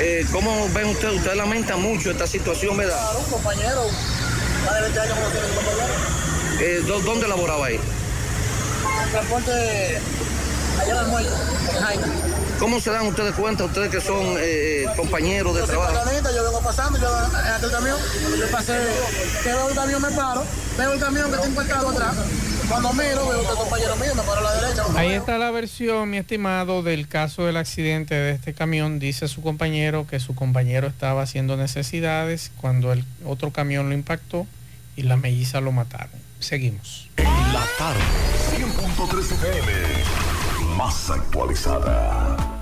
Eh, ¿Cómo ven ustedes? Usted lamenta mucho esta situación, ¿verdad? Claro, un compañero, más de 20 años no tiene ningún problema. Eh, ¿dó- ¿Dónde laboraba ahí? El transporte allá en el muelle, en Jaime. ¿Cómo se dan ustedes cuenta, ustedes que son eh, compañeros de Yo soy trabajo? patanita, yo vengo pasando, yo en aquel camión, yo pasé, que veo el camión, me paro, veo el camión que está impactado atrás. Cuando miro, veo que el compañero mío me paró a la derecha. Ahí está la versión, mi estimado, del caso del accidente de este camión. Dice su compañero que su compañero estaba haciendo necesidades cuando el otro camión lo impactó y la melliza lo mataron. Seguimos. La tarde, 100.3 FM, más actualizada.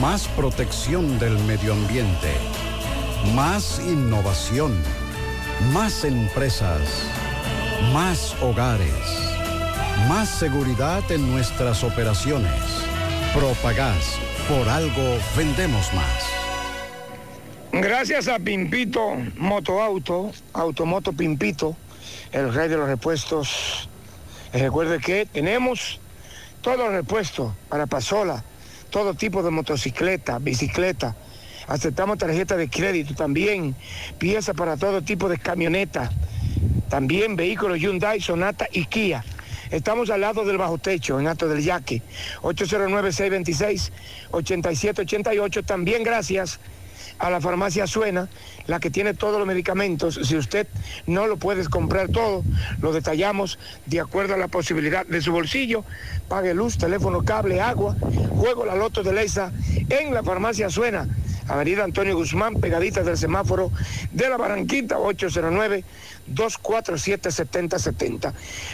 Más protección del medio ambiente. Más innovación. Más empresas. Más hogares. Más seguridad en nuestras operaciones. Propagás. Por algo vendemos más. Gracias a Pimpito Motoauto, Automoto Pimpito, el rey de los repuestos Recuerde que tenemos todos los repuestos para pasola, todo tipo de motocicleta, bicicleta. Aceptamos tarjeta de crédito también, piezas para todo tipo de camioneta, también vehículos Hyundai, Sonata y Kia. Estamos al lado del bajo techo, en Alto del Yaque, 809-626-8788. También gracias a la farmacia Suena, la que tiene todos los medicamentos. Si usted no lo puede comprar todo, lo detallamos de acuerdo a la posibilidad de su bolsillo. Pague luz, teléfono, cable, agua, juego la loto de Leisa en la farmacia Suena. Avenida Antonio Guzmán, pegadita del semáforo de la Barranquita, 809-247-7070.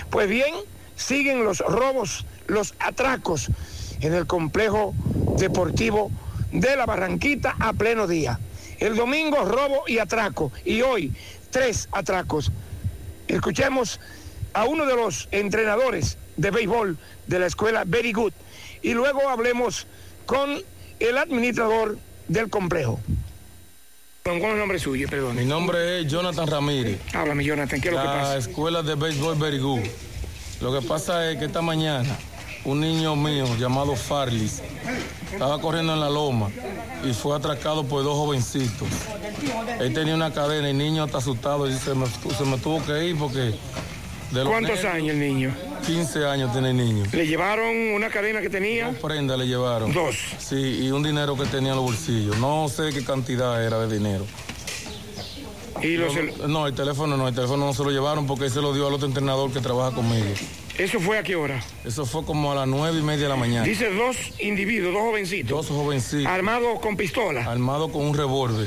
Pues bien, siguen los robos, los atracos en el complejo deportivo de la Barranquita a pleno día. El domingo robo y atraco y hoy tres atracos. Escuchemos a uno de los entrenadores de béisbol de la escuela Very Good y luego hablemos con el administrador del complejo. ¿Cuál es el nombre suyo? Perdón. Mi nombre es Jonathan Ramírez. Háblame, Jonathan, ¿qué es lo que La pasa? escuela de béisbol Very Good. Lo que pasa es que esta mañana un niño mío llamado Farlis estaba corriendo en la loma y fue atracado por dos jovencitos. Él tenía una cadena y el niño está asustado y se me, se me tuvo que ir porque... de ¿Cuántos años el niño? 15 años tiene el niño. ¿Le llevaron una cadena que tenía? Dos prendas le llevaron. Dos. Sí, y un dinero que tenía en los bolsillos. No sé qué cantidad era de dinero. ¿Y los no, el teléfono no, el teléfono no se lo llevaron porque él se lo dio al otro entrenador que trabaja conmigo. ¿Eso fue a qué hora? Eso fue como a las nueve y media de la mañana. Dice dos individuos, dos jovencitos. Dos jovencitos. Armados con pistola. Armado con un revólver.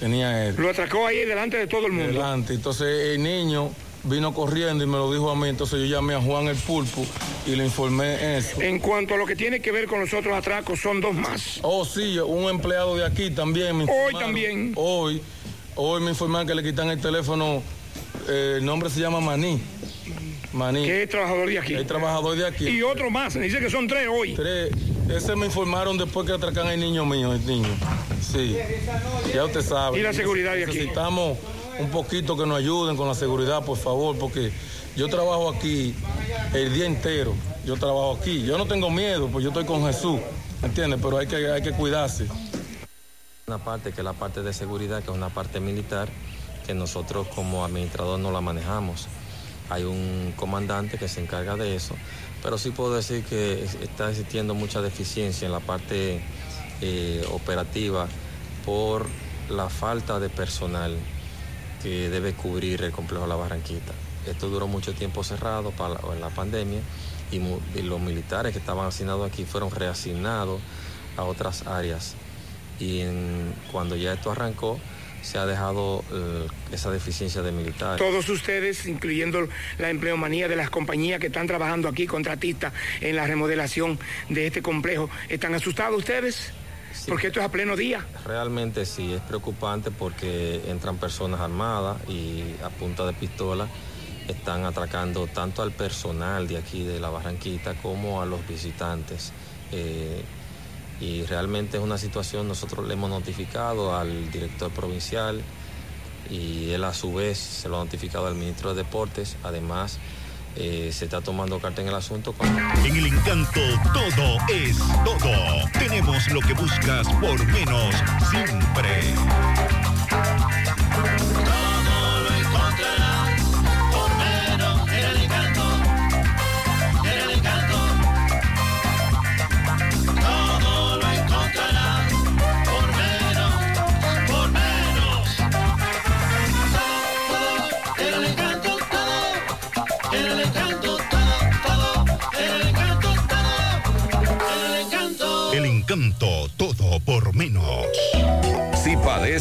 Tenía él. Lo atracó ahí delante de todo el mundo. Delante. Entonces el niño vino corriendo y me lo dijo a mí. Entonces yo llamé a Juan el Pulpo y le informé eso. En cuanto a lo que tiene que ver con los otros atracos, son dos más. Oh, sí, un empleado de aquí también me Hoy también. Hoy, hoy me informaron que le quitan el teléfono. eh, el nombre se llama Maní. Maní. ¿Qué es trabajador de aquí? El trabajador de aquí. Y otro más, dice que son tres hoy. Tres. Ese me informaron después que atracan al niño mío, el niño. Sí. Ya usted sabe. ¿Y la seguridad de aquí? Necesitamos un poquito que nos ayuden con la seguridad, por favor, porque yo trabajo aquí el día entero. Yo trabajo aquí. Yo no tengo miedo, pues yo estoy con Jesús, ¿entiendes? Pero hay que, hay que cuidarse. Una parte que es la parte de seguridad, que es una parte militar, que nosotros como administrador no la manejamos. Hay un comandante que se encarga de eso, pero sí puedo decir que es- está existiendo mucha deficiencia en la parte eh, operativa por la falta de personal que debe cubrir el complejo La Barranquita. Esto duró mucho tiempo cerrado en la pandemia y, los militares que estaban asignados aquí fueron reasignados a otras áreas. Y cuando ya esto arrancó, se ha dejado eh, esa deficiencia de militares. Todos ustedes, incluyendo la empleomanía de las compañías que están trabajando aquí, contratistas, en la remodelación de este complejo, ¿están asustados ustedes? Porque esto es a pleno día. Realmente sí, es preocupante porque entran personas armadas y a punta de pistola están atracando tanto al personal de aquí de la Barranquita como a los visitantes. Eh, y realmente es una situación, nosotros le hemos notificado al director provincial y él a su vez se lo ha notificado al ministro de Deportes. Además, eh, se está tomando carta en el asunto. En el encanto todo es todo. Tenemos lo que buscas por menos siempre.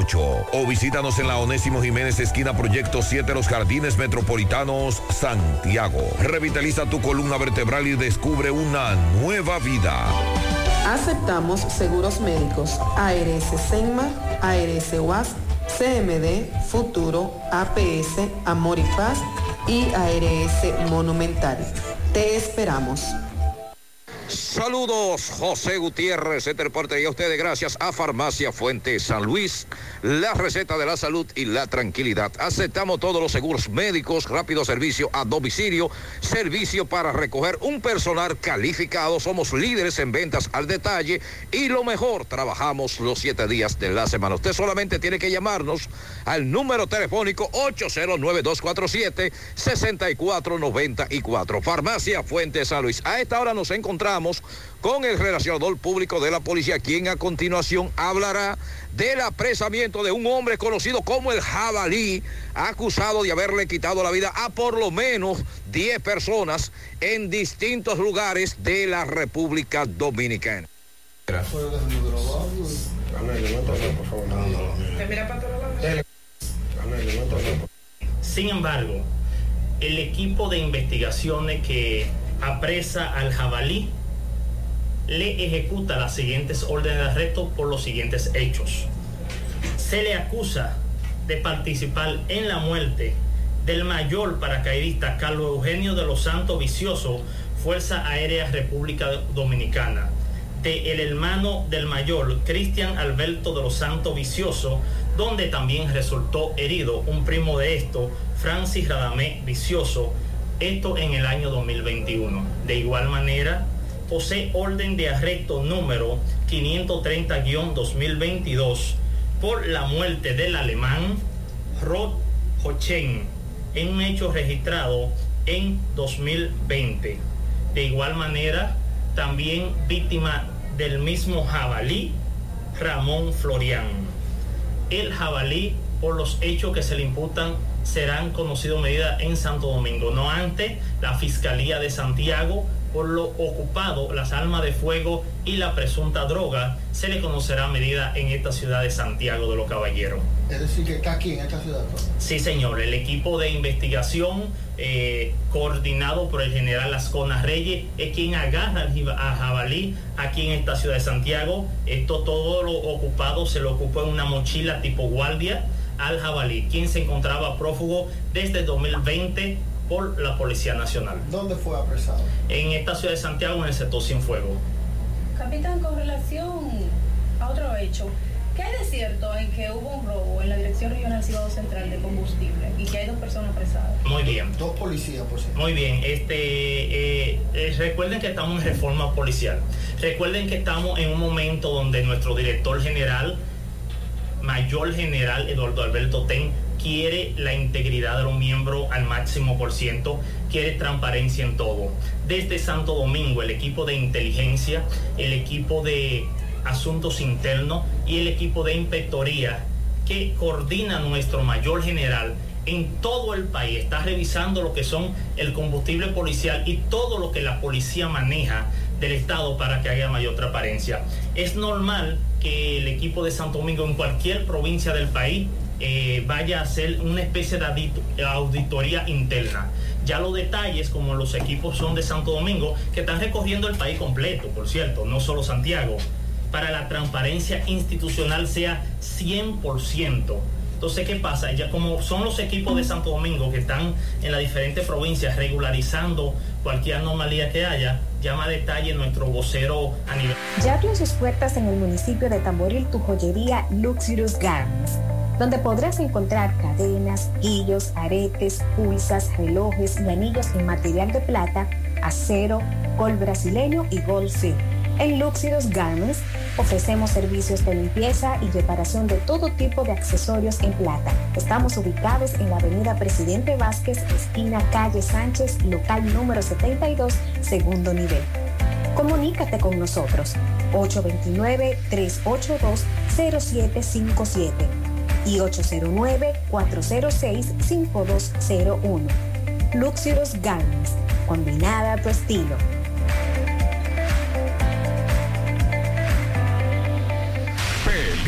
809-582-5408 o visítanos en la Onésimo Jiménez esquina Proyecto 7 Los Jardines Metropolitanos, Santiago. Revitaliza tu columna vertebral y descubre una nueva vida. Aceptamos seguros médicos ARS Senma, ARS UAS, CMD, Futuro, APS, Amor y Paz y ARS Monumental. Te esperamos. Saludos, José Gutiérrez, reporte y a ustedes gracias a Farmacia Fuente San Luis, la receta de la salud y la tranquilidad. Aceptamos todos los seguros médicos, rápido servicio a domicilio, servicio para recoger un personal calificado. Somos líderes en ventas al detalle y lo mejor, trabajamos los siete días de la semana. Usted solamente tiene que llamarnos al número telefónico 809-247-6494. Farmacia Fuente San Luis. A esta hora nos encontramos con el relacionador público de la policía, quien a continuación hablará del apresamiento de un hombre conocido como el jabalí, acusado de haberle quitado la vida a por lo menos 10 personas en distintos lugares de la República Dominicana. Sin embargo, el equipo de investigaciones que apresa al jabalí le ejecuta las siguientes órdenes de arresto por los siguientes hechos. Se le acusa de participar en la muerte del mayor paracaidista Carlos Eugenio de los Santos Vicioso, Fuerza Aérea República Dominicana, de el hermano del mayor Cristian Alberto de los Santos Vicioso, donde también resultó herido un primo de esto, Francis Radamé Vicioso, esto en el año 2021. De igual manera, posee orden de arresto número 530-2022 por la muerte del alemán Rod Hochen en un hecho registrado en 2020. De igual manera, también víctima del mismo jabalí, Ramón Florián. El jabalí, por los hechos que se le imputan, serán conocidos medidas en Santo Domingo. No antes, la Fiscalía de Santiago por lo ocupado, las armas de fuego y la presunta droga, se le conocerá medida en esta ciudad de Santiago de los Caballeros. Es decir, que está aquí en esta ciudad. ¿no? Sí, señor, el equipo de investigación eh, coordinado por el general Ascona Reyes es quien agarra a jabalí aquí en esta ciudad de Santiago. Esto todo lo ocupado se lo ocupó en una mochila tipo guardia al jabalí, quien se encontraba prófugo desde 2020 por la Policía Nacional. ¿Dónde fue apresado? En esta ciudad de Santiago, en el sector Sin Fuego. Capitán, con relación a otro hecho, ¿qué hay de cierto en que hubo un robo en la Dirección Regional Cibao Central de Combustible y que hay dos personas apresadas? Muy bien. Dos policías, por cierto. Muy bien, este, eh, eh, recuerden que estamos en reforma policial. Recuerden que estamos en un momento donde nuestro director general, mayor general Eduardo Alberto Ten, quiere la integridad de los miembros al máximo por ciento, quiere transparencia en todo. Desde Santo Domingo, el equipo de inteligencia, el equipo de asuntos internos y el equipo de inspectoría que coordina nuestro mayor general en todo el país está revisando lo que son el combustible policial y todo lo que la policía maneja del Estado para que haya mayor transparencia. Es normal que el equipo de Santo Domingo en cualquier provincia del país eh, vaya a hacer una especie de audito- auditoría interna. Ya los detalles, como los equipos son de Santo Domingo, que están recorriendo el país completo, por cierto, no solo Santiago, para la transparencia institucional sea 100%. Entonces, ¿qué pasa? Ya como son los equipos de Santo Domingo que están en las diferentes provincias regularizando cualquier anomalía que haya, llama a detalle nuestro vocero a nivel... Ya abrió sus puertas en el municipio de Tamboril tu joyería Luxurious Garments, donde podrás encontrar cadenas, guillos, aretes, pulsas, relojes y anillos en material de plata, acero, gol brasileño y gol silver. En Luxurious Garments ofrecemos servicios de limpieza y reparación de todo tipo de accesorios en plata. Estamos ubicados en la avenida Presidente Vázquez, esquina calle Sánchez, local número 72, segundo nivel. Comunícate con nosotros 829-382-0757 y 809-406-5201. Luxurious Garments, combinada a tu estilo.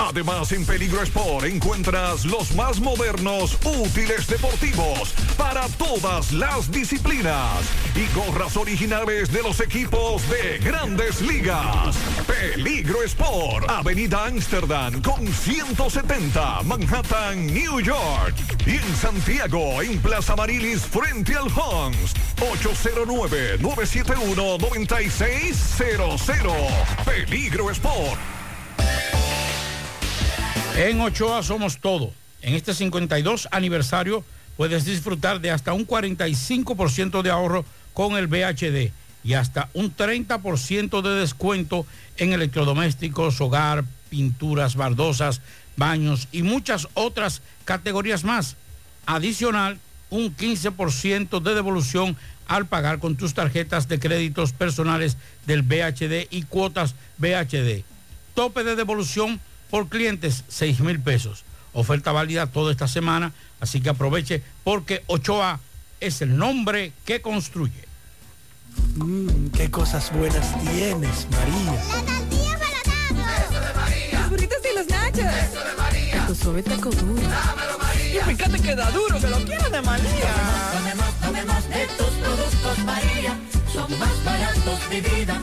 Además, en Peligro Sport encuentras los más modernos útiles deportivos para todas las disciplinas y gorras originales de los equipos de grandes ligas. Peligro Sport, Avenida Amsterdam con 170, Manhattan, New York. Y en Santiago, en Plaza Marilis, frente al Hans, 809-971-9600. Peligro Sport. En Ochoa somos todo. En este 52 aniversario puedes disfrutar de hasta un 45% de ahorro con el BHD y hasta un 30% de descuento en electrodomésticos, hogar, pinturas, baldosas, baños y muchas otras categorías más. Adicional, un 15% de devolución al pagar con tus tarjetas de créditos personales del BHD y cuotas BHD. Tope de devolución por clientes 6 mil pesos. Oferta válida toda esta semana, así que aproveche porque Ochoa es el nombre que construye. Mmm, qué cosas buenas tienes, María. La tortilla para Eso de María. Los burritos y los nachos. Eso de María. Tu suave taco duro. Dámelo, María. Y fíjate que da duro, que lo quiero de María. Tomemos, tomemos de tus productos, María. Son más baratos de vida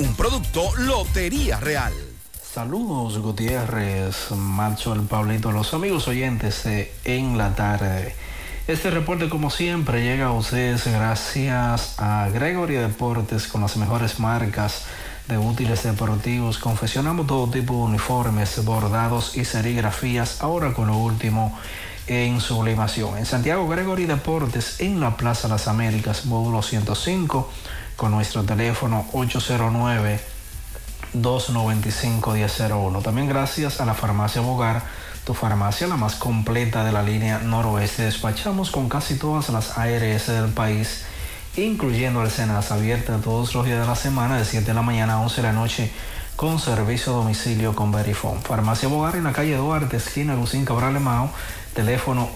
Un producto Lotería Real. Saludos Gutiérrez, Macho, el Pablito, los amigos oyentes de En la Tarde. Este reporte como siempre llega a ustedes gracias a Gregory Deportes con las mejores marcas de útiles deportivos. Confeccionamos todo tipo de uniformes, bordados y serigrafías, ahora con lo último en sublimación. En Santiago Gregory Deportes, en la Plaza Las Américas, módulo 105 con nuestro teléfono 809-295-1001. También gracias a la farmacia Bogar, tu farmacia la más completa de la línea noroeste. Despachamos con casi todas las ARS del país, incluyendo el Senas, abierta todos los días de la semana, de 7 de la mañana a 11 de la noche, con servicio a domicilio con Verifone. Farmacia Bogar en la calle Duarte, esquina Lucín Cabral Mao, teléfono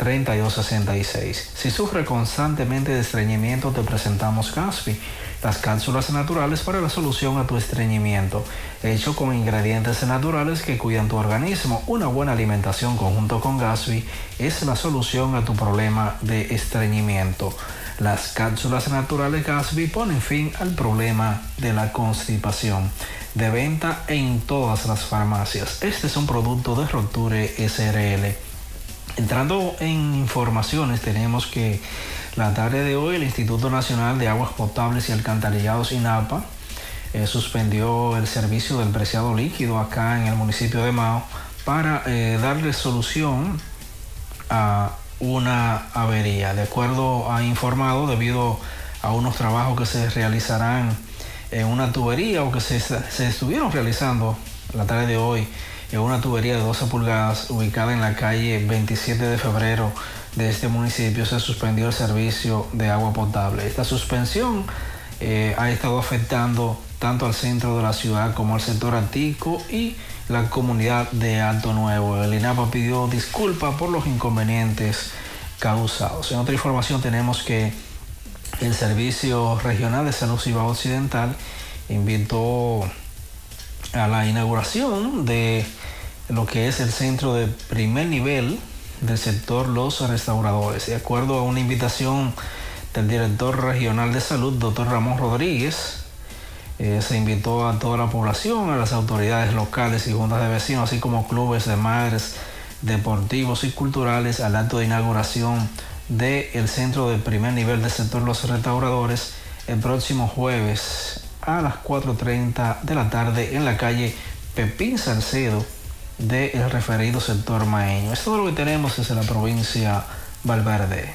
809-572-3266. Si sufre constantemente de estreñimiento, te presentamos Gaspi, las cápsulas naturales para la solución a tu estreñimiento, hecho con ingredientes naturales que cuidan tu organismo. Una buena alimentación conjunto con Gaspi es la solución a tu problema de estreñimiento. Las cápsulas naturales Gasby ponen fin al problema de la constipación. De venta en todas las farmacias. Este es un producto de Roture SRL. Entrando en informaciones, tenemos que la tarde de hoy el Instituto Nacional de Aguas Potables y Alcantarillados INAPA eh, suspendió el servicio del preciado líquido acá en el municipio de Mao para eh, darle solución a una avería. De acuerdo a informado, debido a unos trabajos que se realizarán en una tubería o que se, se estuvieron realizando la tarde de hoy en una tubería de 12 pulgadas ubicada en la calle 27 de febrero de este municipio, se suspendió el servicio de agua potable. Esta suspensión eh, ha estado afectando tanto al centro de la ciudad como al sector antico y la comunidad de Alto Nuevo. El INAPA pidió disculpas por los inconvenientes causados. En otra información tenemos que el Servicio Regional de Salud Cibao Occidental invitó a la inauguración de lo que es el centro de primer nivel del sector Los Restauradores. De acuerdo a una invitación del director regional de salud, doctor Ramón Rodríguez, eh, se invitó a toda la población, a las autoridades locales y juntas de vecinos, así como clubes de madres deportivos y culturales al acto de inauguración del centro de primer nivel del sector Los Restauradores el próximo jueves a las 4.30 de la tarde en la calle Pepín Salcedo del referido sector maeño. Es todo lo que tenemos desde la provincia Valverde.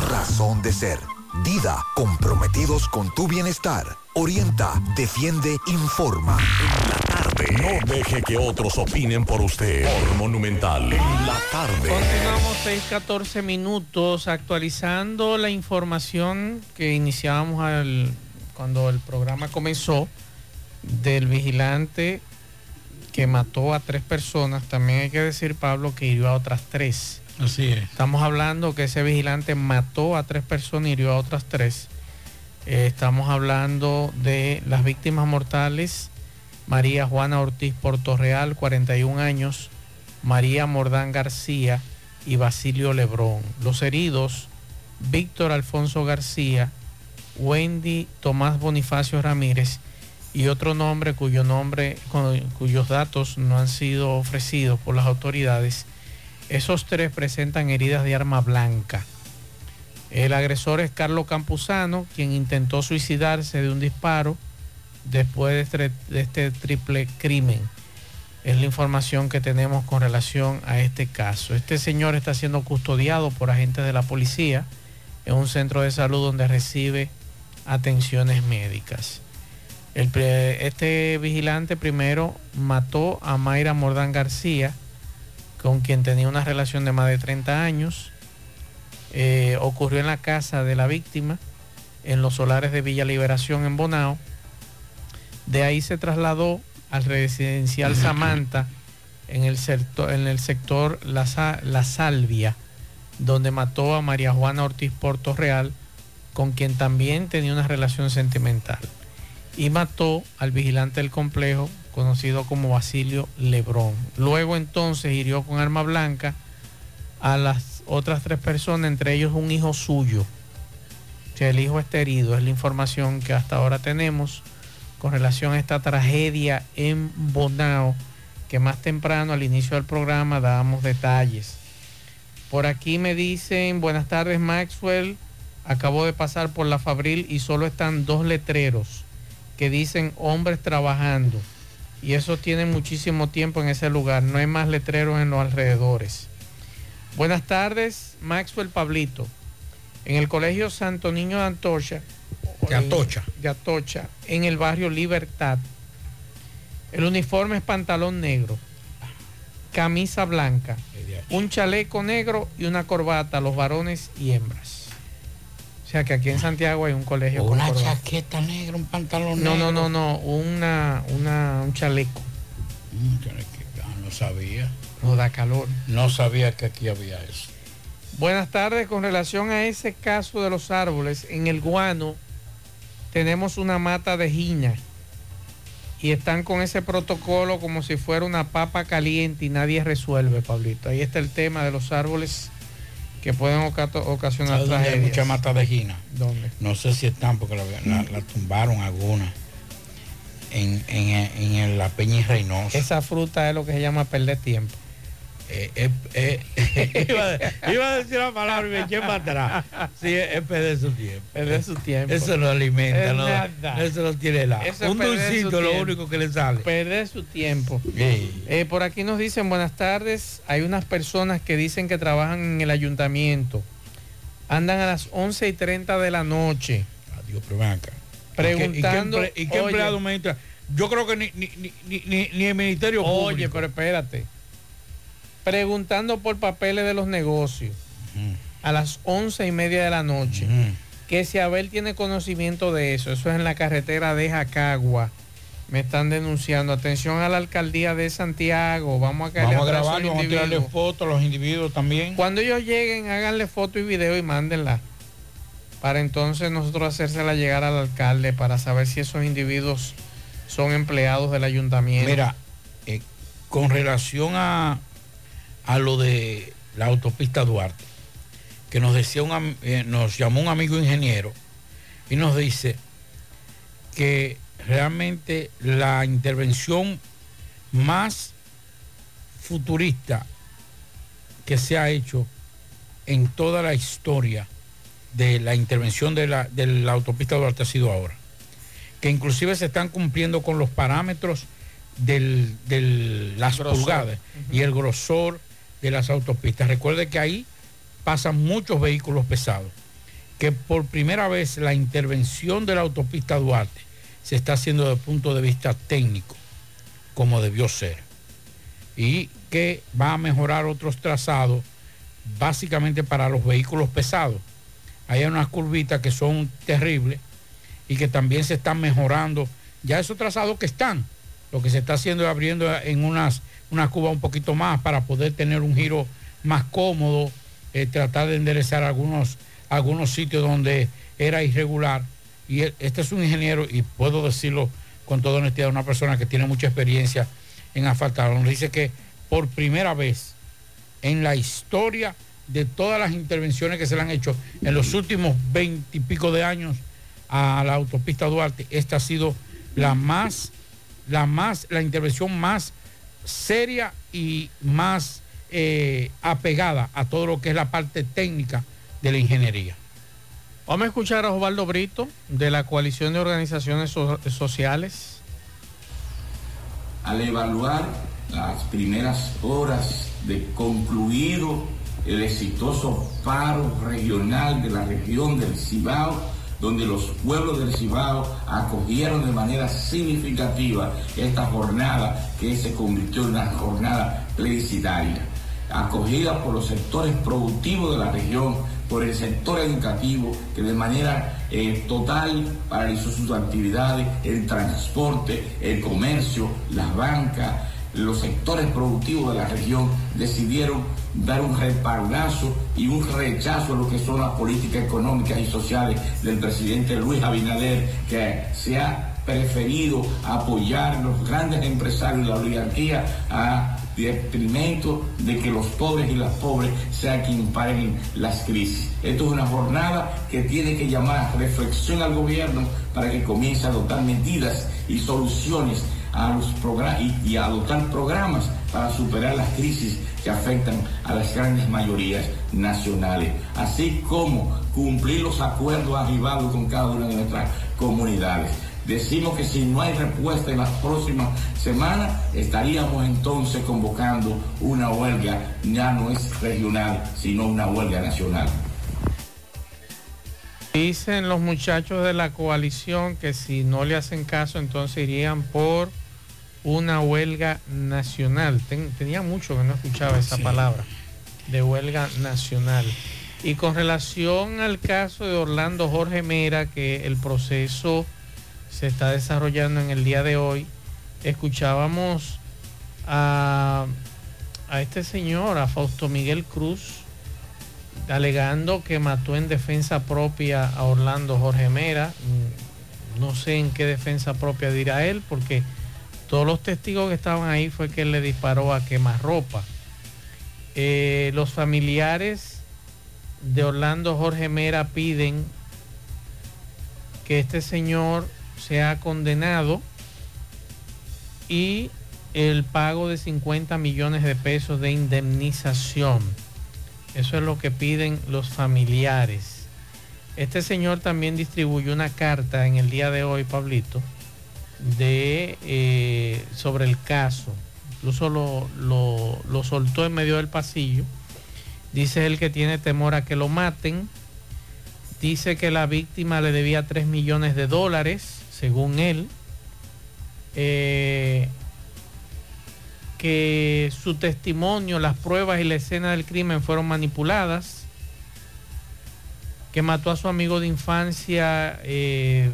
razón de ser. Dida, comprometidos con tu bienestar. Orienta, defiende, informa. No deje que otros opinen por usted. Por Monumental. En la tarde. Continuamos 6:14 minutos actualizando la información que iniciábamos al- cuando el programa comenzó del vigilante que mató a tres personas. También hay que decir, Pablo, que hirió a otras tres. Estamos hablando que ese vigilante mató a tres personas y hirió a otras tres. Eh, estamos hablando de las víctimas mortales. María Juana Ortiz Portorreal, 41 años. María Mordán García y Basilio Lebrón. Los heridos, Víctor Alfonso García, Wendy Tomás Bonifacio Ramírez y otro nombre cuyo nombre, cu- cuyos datos no han sido ofrecidos por las autoridades. Esos tres presentan heridas de arma blanca. El agresor es Carlos Campuzano, quien intentó suicidarse de un disparo después de este, de este triple crimen. Es la información que tenemos con relación a este caso. Este señor está siendo custodiado por agentes de la policía en un centro de salud donde recibe atenciones médicas. Este vigilante primero mató a Mayra Mordán García, con quien tenía una relación de más de 30 años. Eh, ocurrió en la casa de la víctima, en los solares de Villa Liberación en Bonao. De ahí se trasladó al residencial Samantha en el, sector, en el sector La, La Salvia, donde mató a María Juana Ortiz Porto Real, con quien también tenía una relación sentimental. Y mató al vigilante del complejo, conocido como Basilio Lebrón. Luego entonces hirió con arma blanca a las otras tres personas, entre ellos un hijo suyo. Sea, el hijo está herido, es la información que hasta ahora tenemos con relación a esta tragedia en Bonao, que más temprano al inicio del programa dábamos detalles. Por aquí me dicen, buenas tardes Maxwell, acabo de pasar por la Fabril y solo están dos letreros que dicen hombres trabajando. Y eso tiene muchísimo tiempo en ese lugar, no hay más letreros en los alrededores. Buenas tardes, Maxwell Pablito. En el Colegio Santo Niño de Antorcha. De Atocha. De Atocha, en el barrio Libertad. El uniforme es pantalón negro, camisa blanca, un chaleco negro y una corbata, los varones y hembras. O sea que aquí en Santiago hay un colegio con Una chaqueta negra, un pantalón No, negro. no, no, no, una, una, un chaleco. Ah, no sabía. No da calor. No sabía que aquí había eso. Buenas tardes, con relación a ese caso de los árboles, en el guano tenemos una mata de gina y están con ese protocolo como si fuera una papa caliente y nadie resuelve, Pablito. Ahí está el tema de los árboles que pueden ocasionar ¿Sabes dónde hay tragedias. mucha mata de gina? ¿Dónde? No sé si están porque la, la- la tumbaron algunas. En, en, en la Peña y Reynosa. Esa fruta es lo que se llama perder tiempo. Eh, eh, eh, iba, a- iba a decir la palabra y me eché para atrás. Sí, es perder su tiempo. Perder su tiempo. Eso no alimenta, Es no, nada. eso no tiene nada. Eso es Un dulcito es lo único que le sale. Perder su tiempo. Sí. Por aquí nos dicen buenas tardes. Hay unas personas que dicen que trabajan en el ayuntamiento. Andan a las 11 y 30 de la noche. Adiós, acá. Preguntando. ¿Y qué, emple- y qué Oye, empleado me entra? Yo creo que ni, ni, ni, ni- ni- ni el Ministerio Oye, Público. pero espérate. Preguntando por papeles de los negocios a las once y media de la noche. Que si Abel tiene conocimiento de eso, eso es en la carretera de Jacagua. Me están denunciando. Atención a la alcaldía de Santiago. Vamos a Vamos a grabar, esos vamos a tirarle fotos a los individuos también. Cuando ellos lleguen, háganle foto y video y mándenla. Para entonces nosotros hacérsela llegar al alcalde para saber si esos individuos son empleados del ayuntamiento. Mira, eh, con relación a, a lo de la autopista Duarte, que nos decía un, eh, nos llamó un amigo ingeniero y nos dice que realmente la intervención más futurista que se ha hecho en toda la historia de la intervención de la, de la autopista Duarte ha sido ahora. Que inclusive se están cumpliendo con los parámetros de las Grosor. pulgadas y el grosor de las autopistas. Recuerde que ahí pasan muchos vehículos pesados. Que por primera vez la intervención de la autopista Duarte se está haciendo desde el punto de vista técnico, como debió ser. Y que va a mejorar otros trazados, básicamente para los vehículos pesados. Hay unas curvitas que son terribles y que también se están mejorando. Ya esos trazados que están, lo que se está haciendo es abriendo en unas, unas cubas un poquito más para poder tener un giro más cómodo, eh, tratar de enderezar algunos, algunos sitios donde era irregular. Y él- este es un ingeniero, y puedo decirlo con toda honestidad, una persona que tiene mucha experiencia en asfaltar. Nos dice que por primera vez en la historia de todas las intervenciones que se le han hecho en los últimos veintipico de años a la autopista Duarte, esta ha sido la más, la más, la intervención más seria y más eh, apegada a todo lo que es la parte técnica de la ingeniería. Vamos a escuchar a Osvaldo Brito de la Coalición de Organizaciones So- Sociales. al evaluar las primeras horas de concluido el exitoso paro regional de la región del Cibao, donde los pueblos del Cibao acogieron de manera significativa esta jornada que se convirtió en una jornada plebiscitaria, acogida por los sectores productivos de la región, por el sector educativo que de manera eh, total paralizó sus actividades, el transporte, el comercio, las bancas, los sectores productivos de la región decidieron dar un respaldazo y un rechazo a lo que son las políticas económicas y sociales del presidente Luis Abinader, que se ha preferido apoyar los grandes empresarios de la oligarquía a detrimento de que los pobres y las pobres sean quienes paguen las crisis. Esto es una jornada que tiene que llamar a reflexión al gobierno para que comience a adoptar medidas y soluciones a los y, y adoptar programas para superar las crisis que afectan a las grandes mayorías nacionales, así como cumplir los acuerdos arribados con cada una de nuestras comunidades. Decimos que si no hay respuesta en las próximas semanas, estaríamos entonces convocando una huelga, ya no es regional, sino una huelga nacional. Dicen los muchachos de la coalición que si no le hacen caso, entonces irían por una huelga nacional. Ten- tenía mucho que no escuchaba esa Sí. palabra, de huelga nacional. Y con relación al caso de Orlando Jorge Mera, que el proceso se está desarrollando en el día de hoy, escuchábamos a, a este señor, a Fausto Miguel Cruz, alegando que mató en defensa propia a Orlando Jorge Mera. Mm, No sé en qué defensa propia dirá él, porque todos los testigos que estaban ahí fue que él le disparó a quemarropa. Eh, los familiares de Orlando Jorge Mera piden que este señor sea condenado y el pago de 50 millones de pesos de indemnización. Eso es lo que piden los familiares. Este señor también distribuyó una carta en el día de hoy, Pablito, de, eh, sobre el caso. Incluso lo, lo- soltó en medio del pasillo. Dice él que tiene temor a que lo maten. Dice que la víctima le debía 3 millones de dólares, según él. Eh, que su testimonio, las pruebas y la escena del crimen fueron manipuladas, que mató a su amigo de infancia, eh,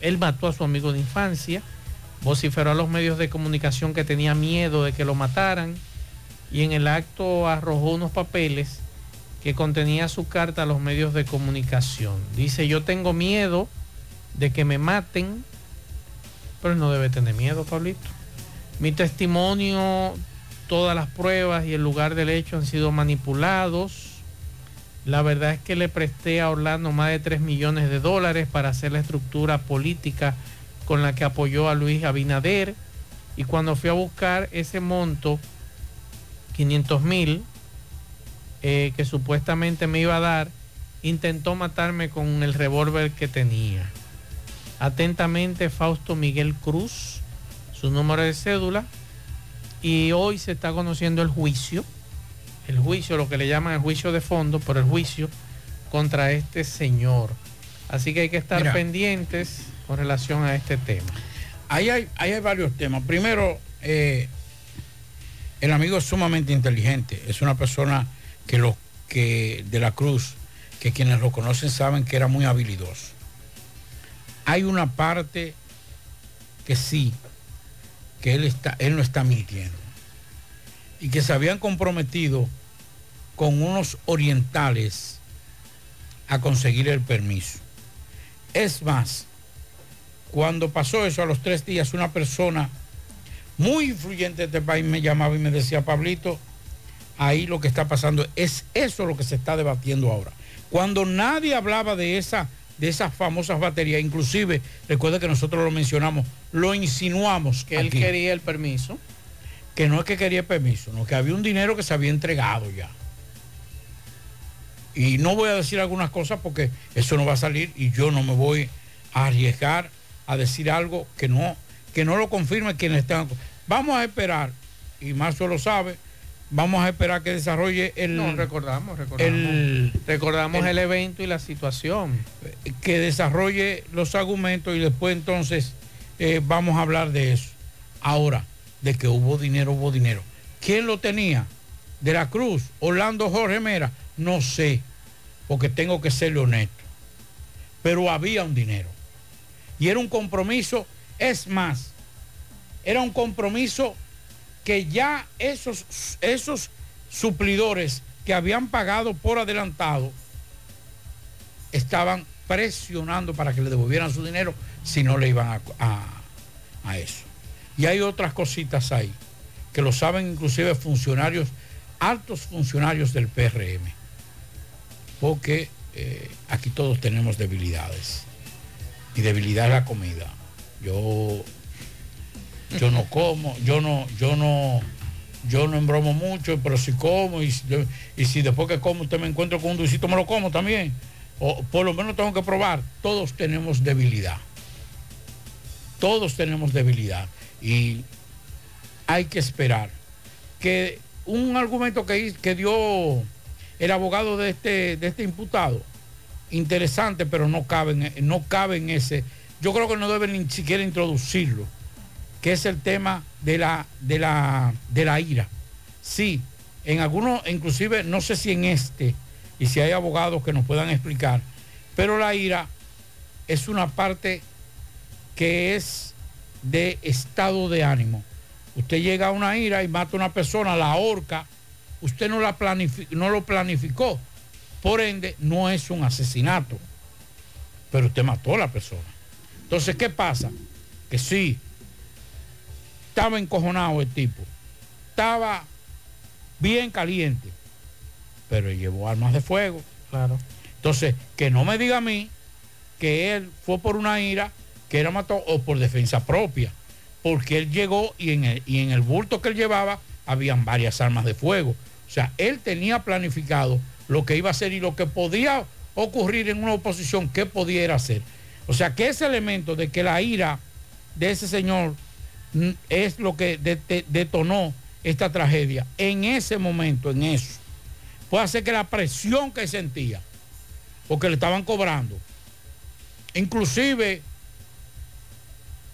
él mató a su amigo de infancia, vociferó a los medios de comunicación que tenía miedo de que lo mataran y en el acto arrojó unos papeles que contenía su carta a los medios de comunicación. Dice, yo tengo miedo de que me maten, pero no debe tener miedo, Pablito. Mi testimonio, todas las pruebas y el lugar del hecho han sido manipulados. La verdad es que le presté a Orlando más de 3 millones de dólares para hacer la estructura política con la que apoyó a Luis Abinader. Y cuando fui a buscar ese monto, 500 mil, eh, que supuestamente me iba a dar, intentó matarme con el revólver que tenía. Atentamente, Fausto Miguel Cruz, su número de cédula. Y hoy se está conociendo el juicio, el juicio, lo que le llaman el juicio de fondo, pero el juicio contra este señor. Así que hay que estar Mira. pendientes con relación a este tema. Ahí hay, ahí hay varios temas. Primero, eh, el amigo es sumamente inteligente. Es una persona que los que de la Cruz, que quienes lo conocen saben que era muy habilidoso. Hay una parte que sí, que él está, él no está mintiendo. Y que se habían comprometido con unos orientales a conseguir el permiso. Es más, cuando pasó eso a los tres días, una persona muy influyente de este país me llamaba y me decía, Pablito, ahí lo que está pasando es eso lo que se está debatiendo ahora. Cuando nadie hablaba de esa de esas famosas baterías, inclusive, recuerda que nosotros lo mencionamos, lo insinuamos. Que él aquí, quería el permiso. Que no es que quería permiso, no, que había un dinero que se había entregado ya. Y no voy a decir algunas cosas porque eso no va a salir y yo no me voy a arriesgar a decir algo que no, que no lo confirme quienes están. Vamos a esperar, y Marzo lo sabe, vamos a esperar que desarrolle el. No, recordamos, recordamos. el- recordamos el, el- evento y la situación. que desarrolle los argumentos y después entonces eh, vamos a hablar de eso. Ahora, de que hubo dinero, hubo dinero. ¿Quién lo tenía? De la Cruz, Orlando Jorge Mera, no sé, porque tengo que serle honesto. Pero había un dinero. Y era un compromiso, es más, era un compromiso que ya esos, esos suplidores que habían pagado por adelantado estaban presionando para que le devolvieran su dinero si no le iban a, a- a eso. Y hay otras cositas ahí que lo saben inclusive funcionarios, altos funcionarios del PRM, porque eh, aquí todos tenemos debilidades. Mi debilidad es la comida. Yo, yo no como, yo no, yo no, yo no embromo mucho, pero si como y y si después que como usted me encuentro con un dulcito me lo como también. O por lo menos tengo que probar. Todos tenemos debilidad. Todos tenemos debilidad. Y hay que esperar. Que un argumento que, que dio el abogado de este, de este imputado, interesante, pero no cabe, en, no cabe en ese. Yo creo que no deben ni siquiera introducirlo, que es el tema de la, de la, de la ira. Sí, en algunos, inclusive, no sé si en este, y si hay abogados que nos puedan explicar, pero la ira es una parte que es de estado de ánimo. Usted llega a una ira y mata a una persona, la horca, usted no, la no lo planificó. Por ende, no es un asesinato. Pero usted mató a la persona. Entonces, ¿qué pasa? Que sí, estaba encojonado el tipo. Estaba bien caliente. Pero llevó armas de fuego. Claro. Entonces, que no me diga a mí que él fue por una ira, que era mató o por defensa propia. Porque él llegó y en el, y en el bulto que él llevaba habían varias armas de fuego. O sea, él tenía planificado lo que iba a hacer y lo que podía ocurrir en una oposición, que pudiera hacer. O sea, que ese elemento de que la ira de ese señor mm, es lo que de- de- detonó esta tragedia, en ese momento, en eso, puede hacer que la presión que sentía, porque le estaban cobrando, inclusive,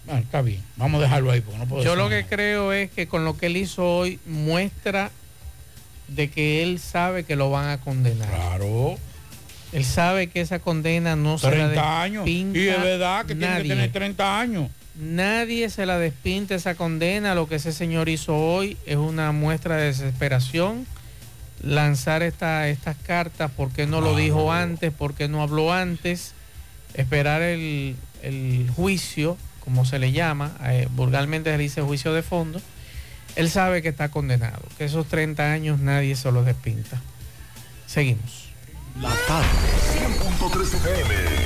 bueno, está bien, vamos a dejarlo ahí, porque no puedo Yo lo nada. que creo es que con lo que él hizo hoy muestra de que él sabe que lo van a condenar. Claro. Él sabe que esa condena no se la 30 años. despinta Y es verdad que tiene que nadie. tener 30 años. Nadie se la despinta esa condena. Lo que ese señor hizo hoy es una muestra de desesperación. Lanzar esta, estas cartas, ¿por qué no lo dijo antes? ¿Por qué no habló antes? Esperar el, el juicio, como se le llama, eh, vulgarmente se dice juicio de fondo. Él sabe que está condenado, que esos 30 años nadie se los despinta. Seguimos. La tarde. 100.3 FM.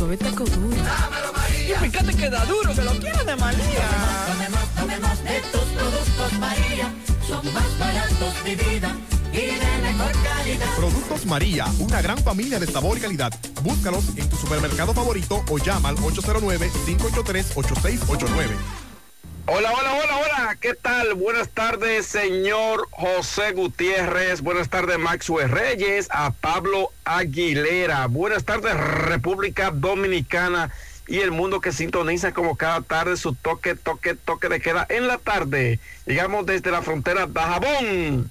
Suave taco duro. Dámelo, María. Y fíjate que da duro, que lo quiero de María. Tomemos, tomemos de tus productos María. Son más baratos de vida y de mejor calidad. Productos María, una gran familia de sabor y calidad. Búscalos en tu supermercado favorito o llama al 809-583-8689. Hola, hola, hola, hola. ¿Qué tal? Buenas tardes, señor José Gutiérrez. Buenas tardes, Maxwell Reyes. A Pablo Aguilera. Buenas tardes, República Dominicana y el mundo que sintoniza como cada tarde su toque, toque, toque de queda en la tarde. Llegamos desde la frontera de Jabón.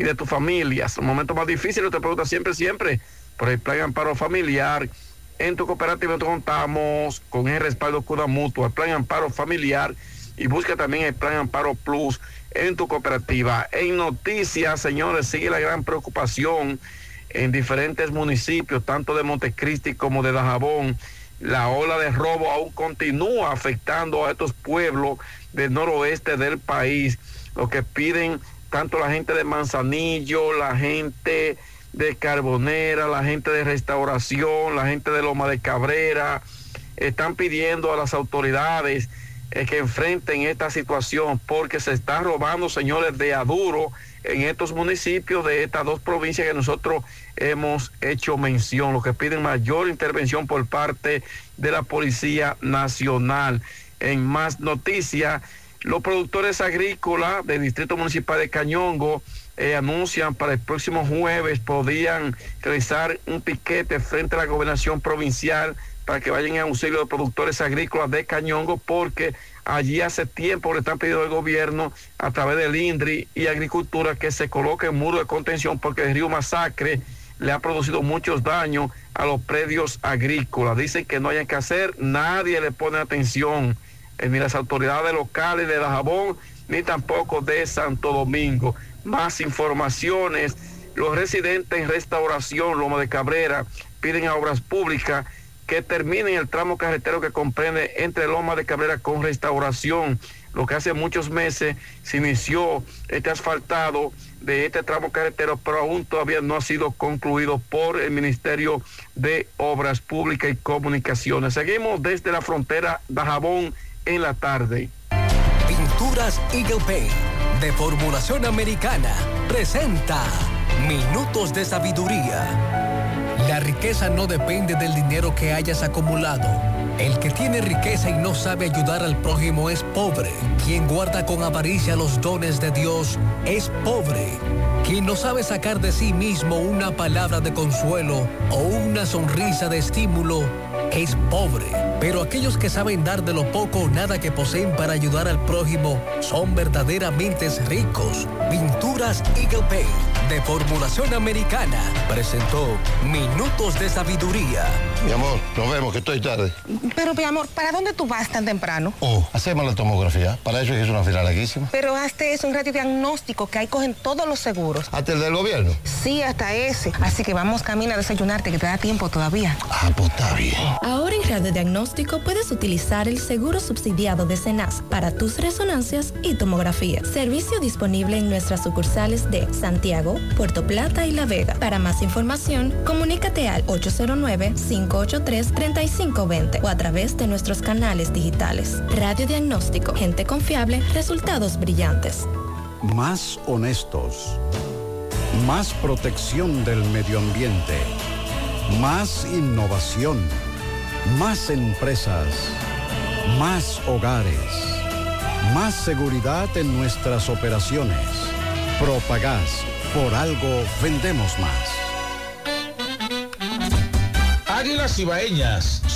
y de tu familia. Son momentos más difíciles, te pregunta siempre, siempre, por el plan amparo familiar. En tu cooperativa contamos con el respaldo Cuda Mutua, el plan amparo familiar y busca también el plan amparo plus en tu cooperativa. En noticias, señores, sigue la gran preocupación en diferentes municipios, tanto de Montecristi como de Dajabón. La ola de robo aún continúa afectando a estos pueblos del noroeste del país, lo que piden tanto la gente de Manzanillo, la gente de Carbonera, la gente de Restauración, la gente de Loma de Cabrera, están pidiendo a las autoridades eh, que enfrenten esta situación porque se están robando, señores, de aduro en estos municipios de estas dos provincias que nosotros hemos hecho mención, lo que piden mayor intervención por parte de la Policía Nacional. En más noticias, los productores agrícolas del Distrito Municipal de Cañongo eh, anuncian para el próximo jueves podían realizar un piquete frente a la gobernación provincial para que vayan en auxilio de productores agrícolas de Cañongo porque allí hace tiempo le están pidiendo al gobierno a través del INDRI y Agricultura que se coloque un muro de contención porque el río Masacre le ha producido muchos daños a los predios agrícolas. Dicen que no hay que hacer, nadie le pone atención, ni las autoridades locales de Dajabón, ni tampoco de Santo Domingo. Más informaciones, los residentes en restauración Loma de Cabrera piden a Obras Públicas que terminen el tramo carretero que comprende entre Loma de Cabrera con Restauración, lo que hace muchos meses se inició este asfaltado de este tramo carretero, pero aún todavía no ha sido concluido por el Ministerio de Obras Públicas y Comunicaciones. Seguimos desde la frontera de Jabón en la tarde. Pinturas Eagle Paint de formulación americana presenta Minutos de Sabiduría. La riqueza no depende del dinero que hayas acumulado. El que tiene riqueza y no sabe ayudar al prójimo es pobre. Quien guarda con avaricia los dones de Dios es pobre. Quien no sabe sacar de sí mismo una palabra de consuelo o una sonrisa de estímulo es pobre. Pero aquellos que saben dar de lo poco o nada que poseen para ayudar al prójimo son verdaderamente ricos. Pinturas Eagle Paint de formulación americana presentó Minutos de Sabiduría. Mi amor, nos vemos, que estoy tarde. Pero, mi amor, ¿para dónde tú vas tan temprano? Oh, hacemos la tomografía. Para eso es una fila larguísima. Pero hazte es un radiodiagnóstico que ahí cogen todos los seguros. ¿Hasta el del gobierno? Sí, hasta ese. Así que vamos camino a desayunarte, que te da tiempo todavía. Ah, pues está bien. Ahora en Radiodiagnóstico puedes utilizar el seguro subsidiado de CENAS para tus resonancias y tomografía. Servicio disponible en nuestras sucursales de Santiago, Puerto Plata y La Vega. Para más información, comunícate al 809-583-3520 o a través de nuestros canales digitales. Radiodiagnóstico, gente confiable, resultados brillantes. Más honestos. Más protección del medio ambiente. Más innovación. Más empresas. Más hogares. Más seguridad en nuestras operaciones. Propagás. Por algo vendemos más. Águilas Ibaeñas,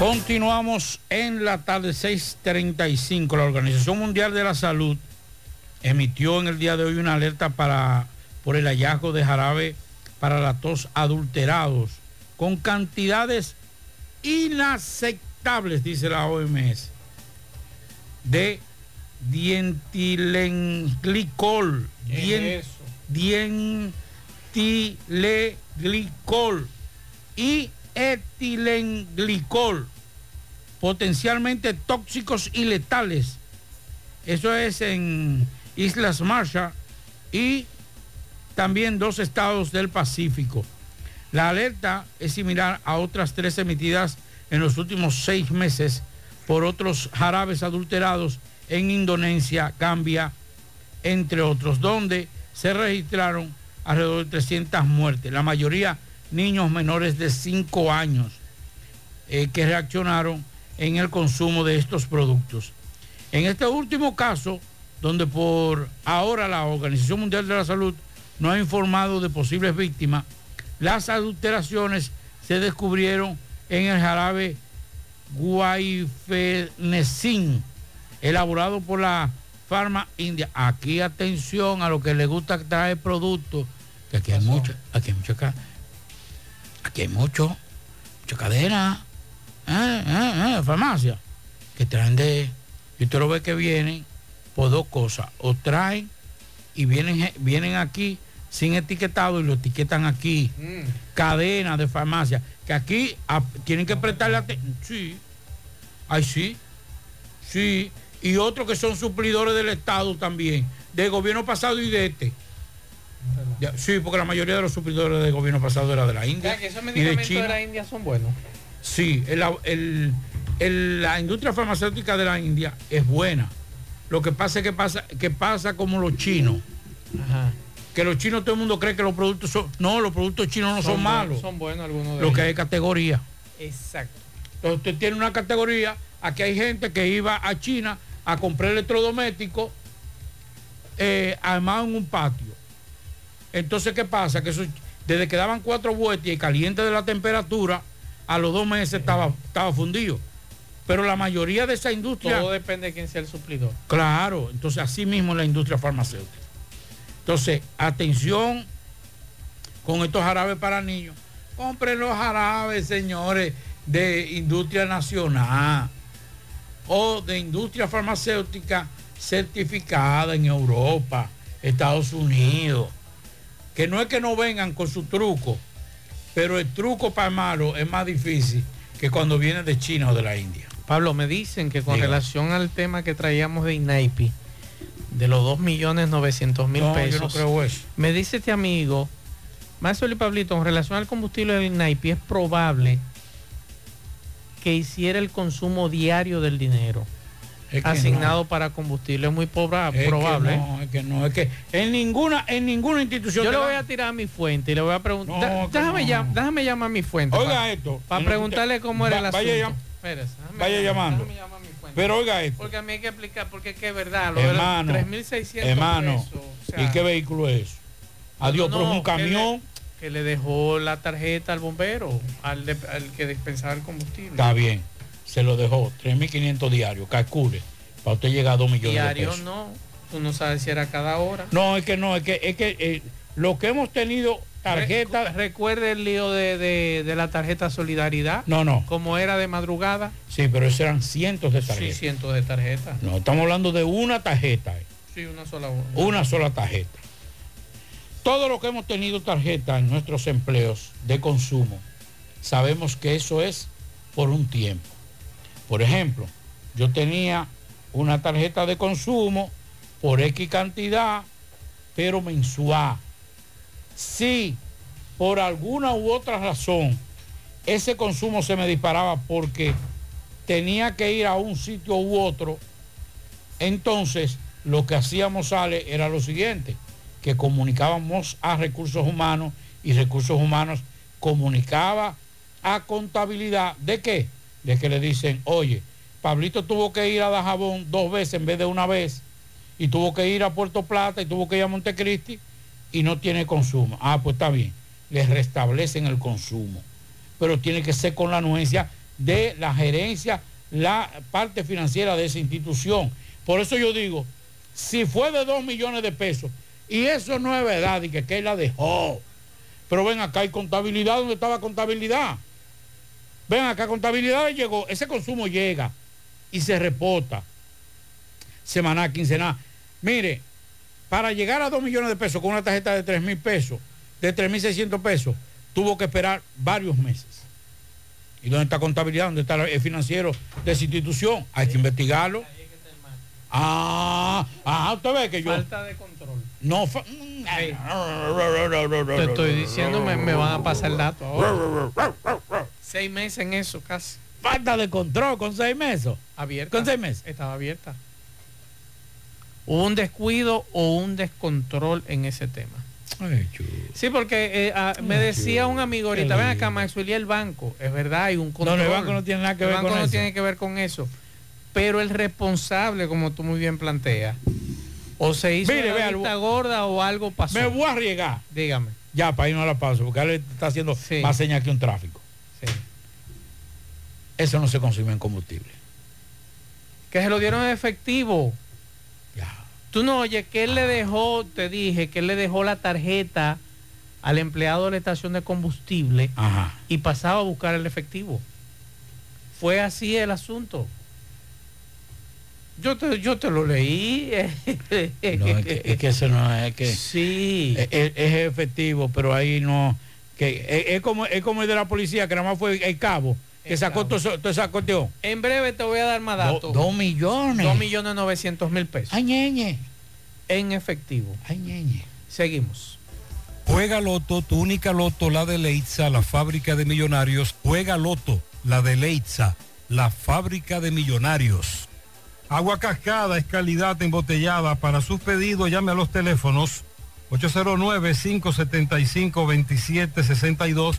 Continuamos en la tarde 6:35. La Organización Mundial de la Salud emitió en el día de hoy una alerta para, por el hallazgo de jarabe para la tos adulterados con cantidades inaceptables, dice la OMS, de dientilenglicol. ¿Qué es dien- dientilenglicol y etilenglicol, potencialmente tóxicos y letales. Eso es en Islas Marshall y también dos estados del Pacífico. La alerta es similar a otras tres emitidas en los últimos seis meses por otros jarabes adulterados en Indonesia, Gambia, entre otros, donde se registraron alrededor de 300 muertes, la mayoría niños menores de 5 años eh, que reaccionaron en el consumo de estos productos. En este último caso, donde por ahora la Organización Mundial de la Salud no ha informado de posibles víctimas, las adulteraciones se descubrieron en el jarabe guaifenecin, elaborado por la Farma India. Aquí atención a lo que le gusta traer productos, que aquí hay mucho, aquí hay Aquí hay mucho, mucha cadena, eh, eh, eh, farmacia, que traen de, y usted lo ve que vienen por dos cosas, o traen y vienen, vienen aquí sin etiquetado y lo etiquetan aquí. Cadena de farmacia, que aquí tienen que prestarle atención. Sí, ay sí, sí. Y otros que son suplidores del Estado también, del gobierno pasado y de este. Ya, sí, porque la mayoría de los suplidores del gobierno pasado era de la India. Que esos y de de, la India son buenos. Sí, el- el- el- la industria farmacéutica de la India es buena. Lo que pasa es que pasa, que pasa como los chinos. Que los chinos todo el mundo cree que los productos son. No, los productos chinos no son, malos. Son buenos algunos de Lo que hay categoría. Exacto. Entonces usted tiene una categoría. Aquí hay gente que iba a China a comprar electrodomésticos eh, armado en un patio. Entonces, ¿qué pasa? Que eso, desde que daban cuatro vueltas y caliente de la temperatura, a los dos meses estaba, estaba fundido. Pero la mayoría de esa industria... Todo depende de quién sea el suplidor. Claro, entonces así mismo es la industria farmacéutica. Entonces, atención con estos jarabes para niños. Compren los jarabes, señores, de industria nacional o de industria farmacéutica certificada en Europa, Estados Unidos. Que no es que no vengan con su truco, pero el truco para malo es más difícil que cuando viene de China o de la India. Pablo, me dicen que con Diga. relación al tema que traíamos de INAIPI, de los 2.900.000 No, yo pesos, no creo eso. me dice este amigo, Maestro y Pablito, en relación al combustible del INAIPI, es probable que hiciera el consumo diario del dinero Es que asignado para combustible. Es muy proba- Es que probable. no, es que no, es que en ninguna, en ninguna institución. Yo le voy a tirar a mi fuente y le voy a preguntar. No, déjame, llam- déjame llamar a mi fuente. Oiga esto. Para preguntarle usted- cómo era el va- asunto. vaya vaya llamar, llamando. llamar a mi fuente. Pero oiga esto. Porque a mí hay que explicar, porque es que es verdad. Lo Hermano, de los 3.600 hermano, pesos, o sea, ¿y qué vehículo es? Adiós, pero es un camión. Que le, que le dejó la tarjeta al bombero, al, de- al que dispensaba el combustible. Está bien. Se lo dejó. 3.500 diarios. Calcule. Para usted llegar a 2 millones de Diario pesos. no. Tú no sabes si era cada hora. No, es que no, es que, es que eh, lo que hemos tenido tarjeta. Re- recuerde el lío de, de- de la tarjeta Solidaridad. No, no. Como era de madrugada. Sí, pero esos eran cientos de Sí, tarjetas. cientos de tarjetas. No, estamos hablando de una tarjeta. eh. Sí, una sola. una sola tarjeta. Todo lo que hemos tenido tarjeta en nuestros empleos de consumo, sabemos que eso es por un tiempo. Por ejemplo, yo tenía una tarjeta de consumo por X cantidad, pero mensual. Si por alguna u otra razón ese consumo se me disparaba porque tenía que ir a un sitio u otro, entonces lo que hacíamos, Ale, era lo siguiente, que comunicábamos a recursos humanos y recursos humanos comunicaba a contabilidad de qué? De que le dicen, oye, Pablito tuvo que ir a Dajabón dos veces en vez de una vez y tuvo que ir a Puerto Plata y tuvo que ir a Montecristi y no tiene consumo. Ah, pues está bien, les restablecen el consumo, pero tiene que ser con la anuencia de la gerencia, la parte financiera de esa institución. Por eso yo digo, si fue de 2 millones de pesos, y eso no es verdad, y que, que la dejó, pero ven acá, hay contabilidad, ¿dónde estaba contabilidad? Ven acá, contabilidad llegó, ese consumo llega y se reporta semanal, quincenal. Mire, para llegar a 2 millones de pesos con una tarjeta de 3 mil pesos, de 3 mil 600 pesos, tuvo que esperar varios meses. ¿Y dónde está contabilidad? ¿Dónde está el financiero de esa institución? Hay que investigarlo. Ah, ah, usted ve que yo. Falta de control. No, fa- Te estoy diciendo, me, me van a pasar el dato ahora. Seis meses en eso casi. Falta de control con seis meses. Abierta. Con seis meses. Estaba abierta. Hubo un descuido o un descontrol en ese tema. Sí, porque eh, ah, me decía un amigo ahorita, ven acá, Maxwell, y el banco, es verdad, hay un control. el banco no tiene nada que El ver banco con no eso. tiene que ver con eso. Pero el responsable, como tú muy bien planteas, o se hizo Mire, la vista gorda o algo pasó. Me voy a arriesgar. Dígame. Ya, para irnos a la pausa, porque él está haciendo más señas que un tráfico. Eso no se consume en combustible. Que se lo dieron en efectivo. Ya. Tú no oyes que él le dejó, te dije, que él le dejó la tarjeta al empleado de la estación de combustible Ajá. y pasaba a buscar el efectivo. Fue así el asunto. Yo te, yo te lo leí. No, es, que, es que eso no es que sí es, es- es efectivo pero ahí no que es, es como es como el de la policía que nada más fue el cabo que sacó todo, todo ese acordeón En breve te voy a dar más Do- datos. dos millones. Dos millones novecientos mil pesos. Ay, ñeñe. En efectivo. Ay, ñeñe. Seguimos. Juega Loto, tu única Loto, la de Leitza, la fábrica de millonarios. Juega Loto, la de Leitza, la fábrica de millonarios. Agua Cascada es calidad embotellada. Para sus pedidos llame a los teléfonos 809-575-2762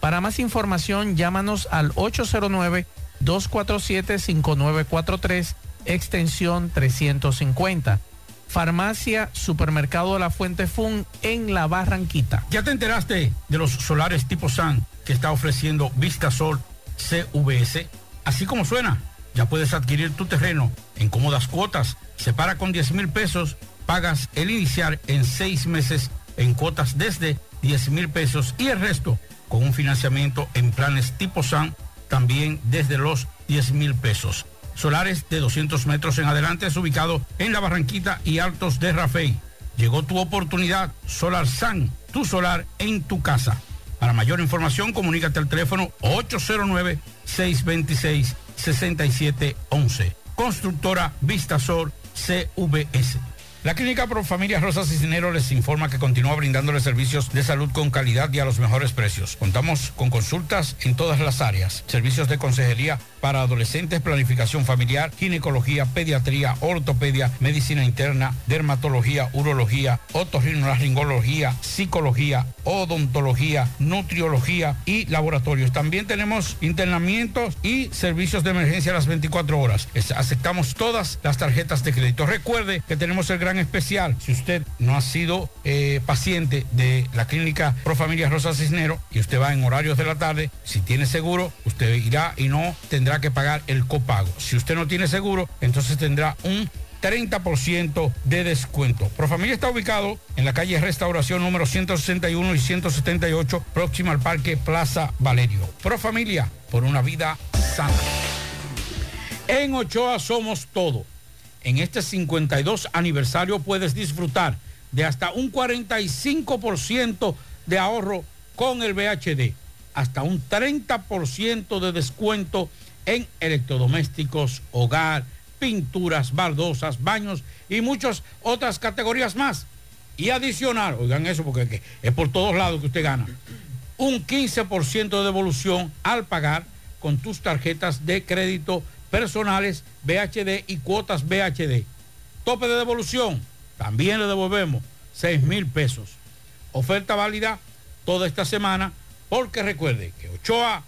Para más información llámanos al 809-247-5943 extensión 350. Farmacia Supermercado La Fuente Fun en La Barranquita. ¿Ya te enteraste de los solares tipo SAN que está ofreciendo Vistasol CVS? Así como suena, ya puedes adquirir tu terreno en cómodas cuotas. Separa con 10 mil pesos, pagas el iniciar en seis meses en cuotas desde 10 mil pesos y el resto con un financiamiento en planes tipo SAN también desde los 10 mil pesos. Solares de 200 metros en adelante es ubicado en la Barranquita y Altos de Rafey. Llegó tu oportunidad, Solar San, tu solar en tu casa. Para mayor información, comunícate al teléfono 809-626-6711. Constructora Vistasol CVS. La Clínica Pro Familia Rosa Cisneros les informa que continúa brindándoles servicios de salud con calidad y a los mejores precios. Contamos con consultas en todas las áreas, servicios de consejería para adolescentes, planificación familiar, ginecología, pediatría, ortopedia, medicina interna, dermatología, urología, otorrinolaringología, psicología, odontología, nutriología y laboratorios. También tenemos internamientos y servicios de emergencia a las 24 horas. Aceptamos todas las tarjetas de crédito. Recuerde que tenemos el gran especial. Si usted no ha sido eh, paciente de la clínica Pro Familia Rosa Cisnero y usted va en horarios de la tarde, si tiene seguro, usted irá y no tendrá que pagar el copago. Si usted no tiene seguro, entonces tendrá un 30% de descuento. Profamilia está ubicado en la calle Restauración número 161 y 178, próximo al Parque Plaza Valerio. Profamilia, por una vida sana. En Ochoa somos todo. En este 52 aniversario puedes disfrutar de hasta un 45% de ahorro con el VHD, hasta un 30% de descuento en electrodomésticos, hogar, pinturas, baldosas, baños y muchas otras categorías más. Y adicional, oigan eso porque es que es por todos lados que usted gana, un 15% de devolución al pagar con tus tarjetas de crédito personales BHD y cuotas BHD. Tope de devolución, también le devolvemos 6 mil pesos. Oferta válida toda esta semana porque recuerde que Ochoa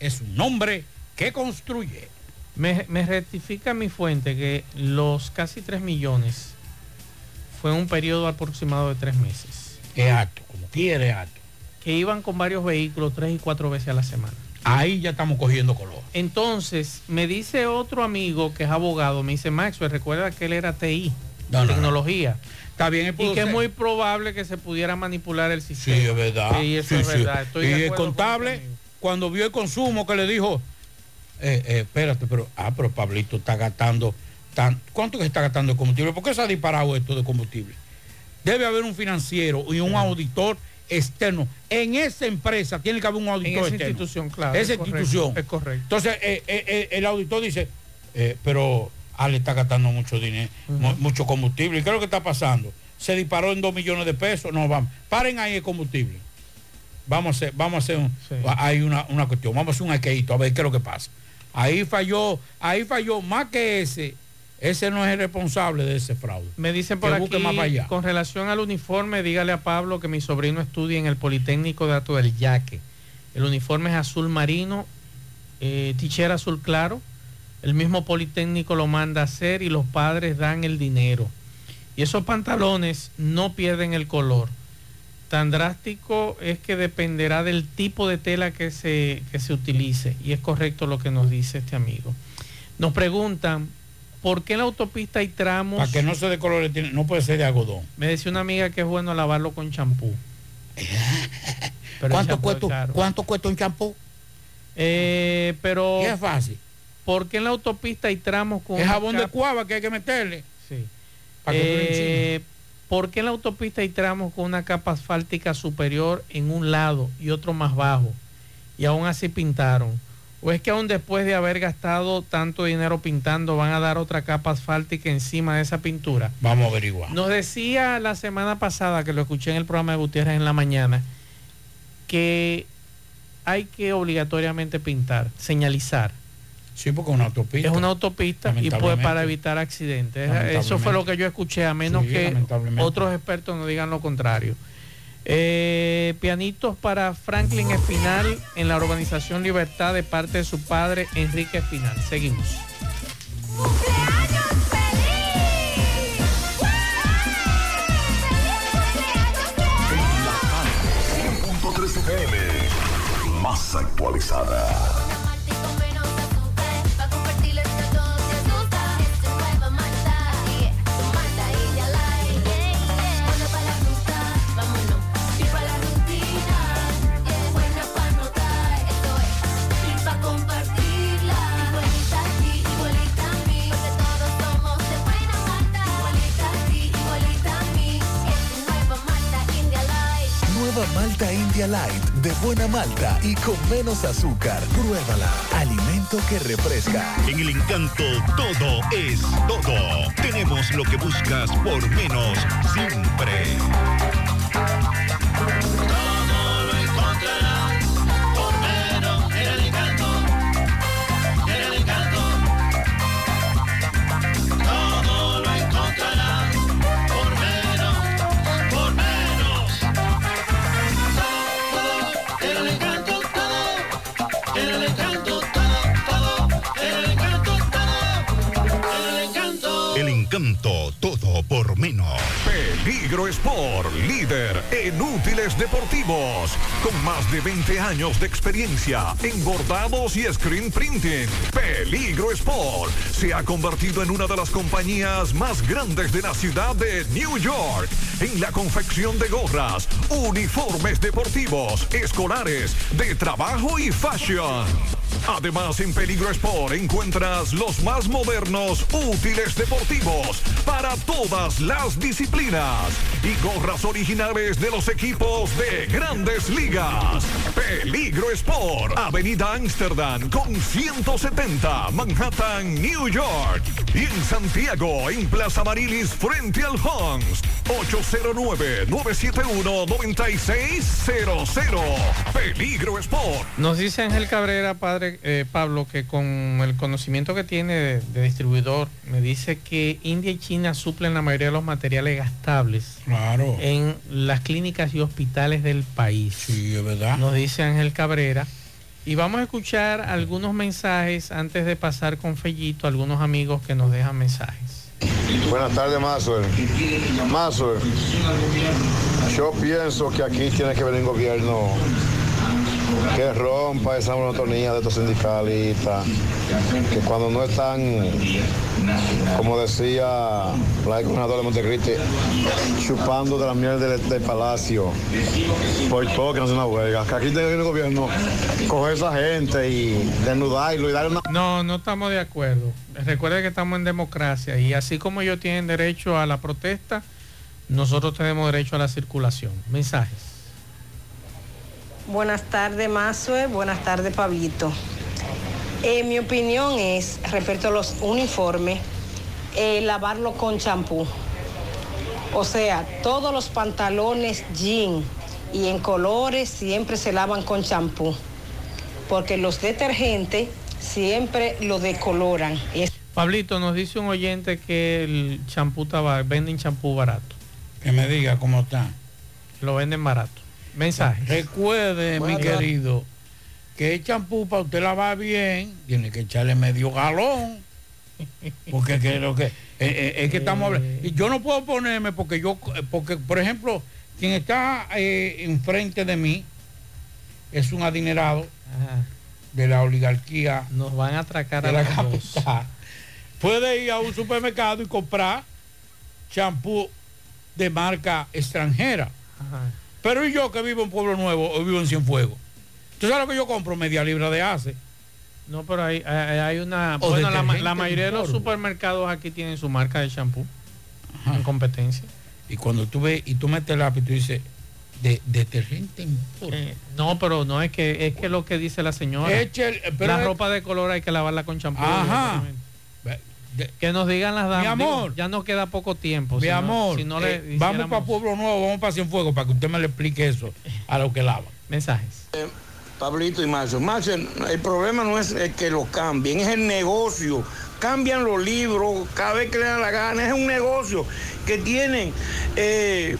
es un nombre que construye. Me, me rectifica mi fuente que los casi 3 millones fue un periodo aproximado de tres meses. Es alto, como quiere, es alto. Que iban con varios vehículos tres y cuatro veces a la semana. Ahí ya estamos cogiendo color. Entonces, me dice otro amigo que es abogado, me dice Maxwell, recuerda que él era TI, No, no, no. tecnología. Está bien, Y que es muy probable que se pudiera manipular el sistema. Sí, es verdad. Sí, eso Sí, es sí. verdad. Estoy y el con contable, cuando vio el consumo, que le dijo, eh, eh, espérate, pero, ah, pero Pablito está gastando, tan, ¿cuánto que está gastando de combustible? ¿Por qué se ha disparado esto de combustible? debe haber un financiero y un auditor externo. En esa empresa tiene que haber un auditor En esa externo. institución, claro, Esa es correcto, institución. es correcto. Entonces, eh, eh, eh, el auditor dice, eh, pero Ale está gastando mucho dinero, mu- mucho combustible. ¿Y qué es lo que está pasando? Se disparó en dos millones de pesos. No, vamos. Paren ahí el combustible. Vamos a hacer, vamos a hacer un, hay una, una cuestión, vamos a hacer un aqueito a ver qué es lo que pasa. Ahí falló, ahí falló más que ese. Ese no es el responsable de ese fraude. Me dicen por aquí, más allá. con relación al uniforme, dígale a Pablo que mi sobrino estudia en el Politécnico de Ato del Yaque. El uniforme es azul marino, eh, tichera azul claro. El mismo Politécnico lo manda a hacer y los padres dan el dinero. Y esos pantalones no pierden el color. Tan drástico es que dependerá del tipo de tela que se, que se utilice. Y es correcto lo que nos dice este amigo. Nos preguntan, ¿por qué en la autopista hay tramos? Para que no se de colores, no puede ser de algodón. Me decía una amiga que es bueno lavarlo con champú. ¿Cuánto cuesta. ¿Cuánto cuesta un champú? Eh, pero... Es fácil. ¿Por qué en la autopista hay tramos con... Es jabón de cuava que hay que meterle. Sí. Para que Eh, ¿Por qué en la autopista hay tramos con una capa asfáltica superior en un lado y otro más bajo? Y aún así pintaron. ¿O es que aún después de haber gastado tanto dinero pintando van a dar otra capa asfáltica encima de esa pintura? Vamos a averiguar. Nos decía la semana pasada, que lo escuché en el programa de Gutiérrez en la mañana, que hay que obligatoriamente pintar, señalizar. Sí, porque es una autopista. Es una autopista y pues Lamentablemente. para evitar accidentes. Eso fue lo que yo escuché, a menos Sí, que otros expertos nos digan lo contrario. Eh, pianitos para Franklin Espinal en la urbanización Libertad de parte de su padre Enrique Espinal. Seguimos. 100.3 FM. Más actualizada. Malta y con menos azúcar. Pruébala. Alimento que refresca. En el encanto todo es todo. Tenemos lo que buscas por menos siempre. Por menos. Peligro Sport, líder en útiles deportivos, con más de 20 años de experiencia en bordados y screen printing. Peligro Sport se ha convertido en una de las compañías más grandes de la ciudad de New York en la confección de gorras, uniformes deportivos, escolares, de trabajo y fashion. Además, en Peligro Sport encuentras los más modernos útiles deportivos para todas las disciplinas y gorras originales de los equipos de grandes ligas. Peligro Sport, Avenida Amsterdam con 170, Manhattan, New York. Y en Santiago, en Plaza Marilis, frente al Hans, 809-971-9600. Peligro Sport. Nos dice Ángel Cabrera, padre eh, Pablo, que con el conocimiento que tiene de, de distribuidor, me dice que India y China suplen la mayoría de los materiales gastables Claro. en las clínicas y hospitales del país. Sí, es verdad. Nos dice Ángel Cabrera. Y vamos a escuchar algunos mensajes antes de pasar con Fellito, algunos amigos que nos dejan mensajes. Buenas tardes, Mazur. Mazur, yo pienso que aquí tiene que venir un gobierno que rompa esa monotonía de estos sindicalistas, que cuando no están, como decía la gobernadora de Montecristi, chupando de la miel del, del palacio, por todo que no es una huelga. Que aquí venir un gobierno, coger esa gente y desnudarlo y darle una... No, no estamos de acuerdo. Recuerde que estamos en democracia y así como ellos tienen derecho a la protesta, nosotros tenemos derecho a la circulación. Mensajes. Buenas tardes, Mazue. Buenas tardes, Pablito. Eh, mi opinión es, respecto a los uniformes, eh, lavarlo con champú. O sea, todos los pantalones jean y en colores siempre se lavan con champú. Porque los detergentes siempre lo decoloran. Pablito, nos dice un oyente que el champú está bar- venden champú barato. Que me diga cómo está. Lo venden barato. Mensaje. Recuerde, mi querido, que el champú para usted lavar bien, tiene que echarle medio galón. Porque que lo que eh, eh, es que estamos hablando. Y yo no puedo ponerme porque yo, porque por ejemplo, quien está eh, enfrente de mí es un adinerado de la oligarquía. Nos van a atracar de a la capital. Puede ir a un supermercado y comprar champú de marca extranjera. Pero y yo que vivo en Pueblo Nuevo o vivo en Cienfuegos. ¿Tú sabes lo que yo compro? Media libra de ACE. No, pero hay, hay, hay una... O bueno, la, mayoría de los supermercados aquí tienen su marca de champú en competencia. Y cuando tú ves y tú metes el lápiz, tú dices, de, detergente en polvo. Eh, no, pero no es que es que lo que dice la señora. Eche el- pero la es- ropa de color hay que lavarla con champú. Ajá. Que nos digan las damas. Mi amor. digo, ya nos queda poco tiempo. Mi si no- amor, si no le eh, vamos para Pueblo Nuevo, vamos para Cienfuegos para que usted me le explique eso a lo que lava. Mensajes. Pablito y Marcio. Marcio, el problema no es el que lo cambien, es el negocio. Cambian los libros cada vez que le dan la gana. Es un negocio que tienen eh,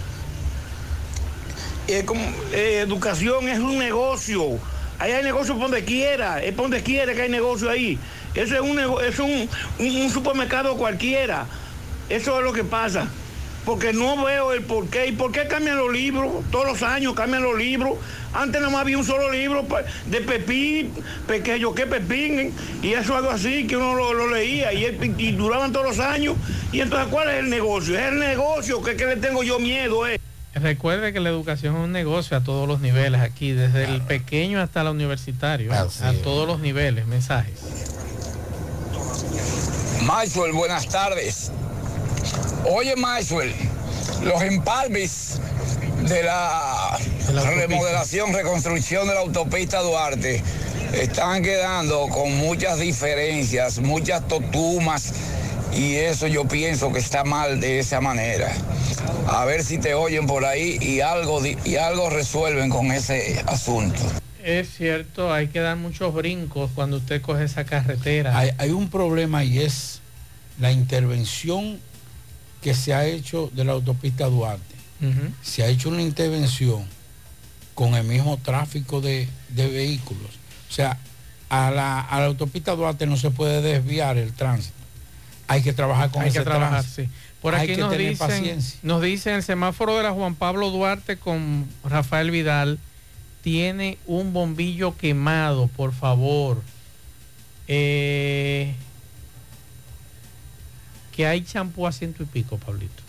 eh, como, eh, educación, es un negocio. Ahí hay negocio por donde quiera, es por donde quiera que hay negocio ahí. Eso es un, es un, un- un supermercado cualquiera. Eso es lo que pasa. Porque no veo el por qué. ¿Y por qué cambian los libros? Todos los años cambian los libros. Antes nada más había un solo libro pa- de Pepín, pequeño que Pepín, y eso algo así que uno lo, lo leía y, duraban todos los años. Y entonces, ¿cuál es el negocio? Es el negocio que, que le tengo yo miedo, eh. Recuerde que la educación es un negocio a todos los niveles aquí, desde el pequeño hasta el universitario, Así a es. todos los niveles. Mensajes. Maxwell, buenas tardes. Oye, Maxwell, los empalmes de la, remodelación, reconstrucción de la autopista Duarte están quedando con muchas diferencias, muchas totumas, y eso yo pienso que está mal de esa manera. A ver si te oyen por ahí y algo, y algo resuelven con ese asunto. Es cierto, hay que dar muchos brincos cuando usted coge esa carretera. Hay, hay un problema y es la intervención que se ha hecho de la autopista Duarte. Se ha hecho una intervención con el mismo tráfico de, de vehículos. O sea, a la, a la autopista Duarte no se puede desviar el tránsito. Hay que trabajar con hay ese que trabajar, tránsito. sí. Por Hay aquí que nos tener dicen, paciencia. nos dicen el semáforo de la Juan Pablo Duarte con Rafael Vidal tiene un bombillo quemado, por favor. Eh, que hay champú a ciento y pico, Pablito.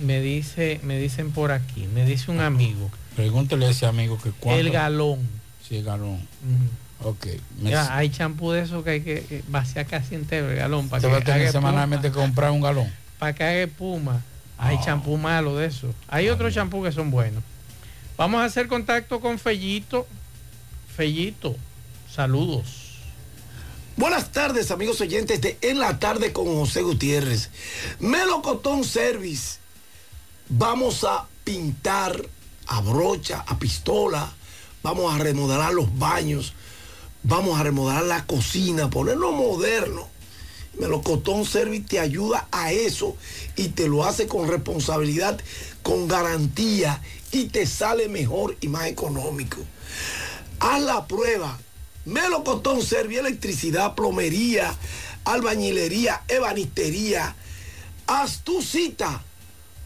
Me dice, me dicen por aquí, me dice un amigo. Pregúntele a ese amigo que cuánto. El galón. Sí, el galón. Ok. me- Ya, hay champú de eso que hay que vaciar casi entero el galón para que va a tener semanalmente que comprar un galón. para que haga espuma. Hay champú malo de eso. Hay otros champú que son buenos. Vamos a hacer contacto con Fellito. Fellito, saludos. Buenas tardes, amigos oyentes de En la Tarde con José Gutiérrez. Melocotón Service. Vamos a pintar a brocha, a pistola. Vamos a remodelar los baños. Vamos a remodelar la cocina, ponerlo moderno. Melocotón Service te ayuda a eso y te lo hace con responsabilidad, con garantía y te sale mejor y más económico. Haz la prueba. Melocotón Service, electricidad, plomería, albañilería, ebanistería. Haz tu cita.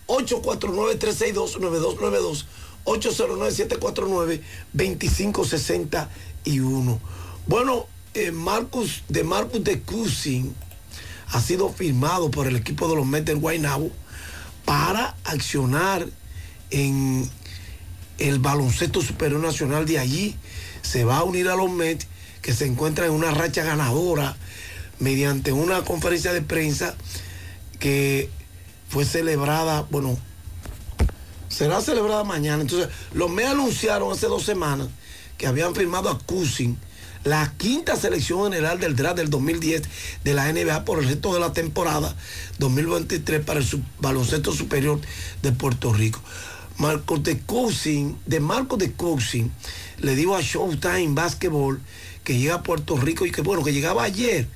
849-362-9292. 809-749-2561. Bueno, eh, Marcus de Marcus de Cousin ha sido firmado por el equipo de los Mets del Guaynabo para accionar en el baloncesto superior nacional de allí. Se va a unir a los Mets que se encuentran en una racha ganadora mediante una conferencia de prensa que fue celebrada, bueno, será celebrada mañana. Entonces, los Mets anunciaron hace dos semanas que habían firmado a Cousin, la quinta selección general del draft del 2010 de la NBA por el resto de la temporada 2023 para el baloncesto superior de Puerto Rico. Marcos de Cousin, de Marcos de Cousin, le dijo a Showtime Basketball que llega a Puerto Rico y que bueno, que llegaba ayer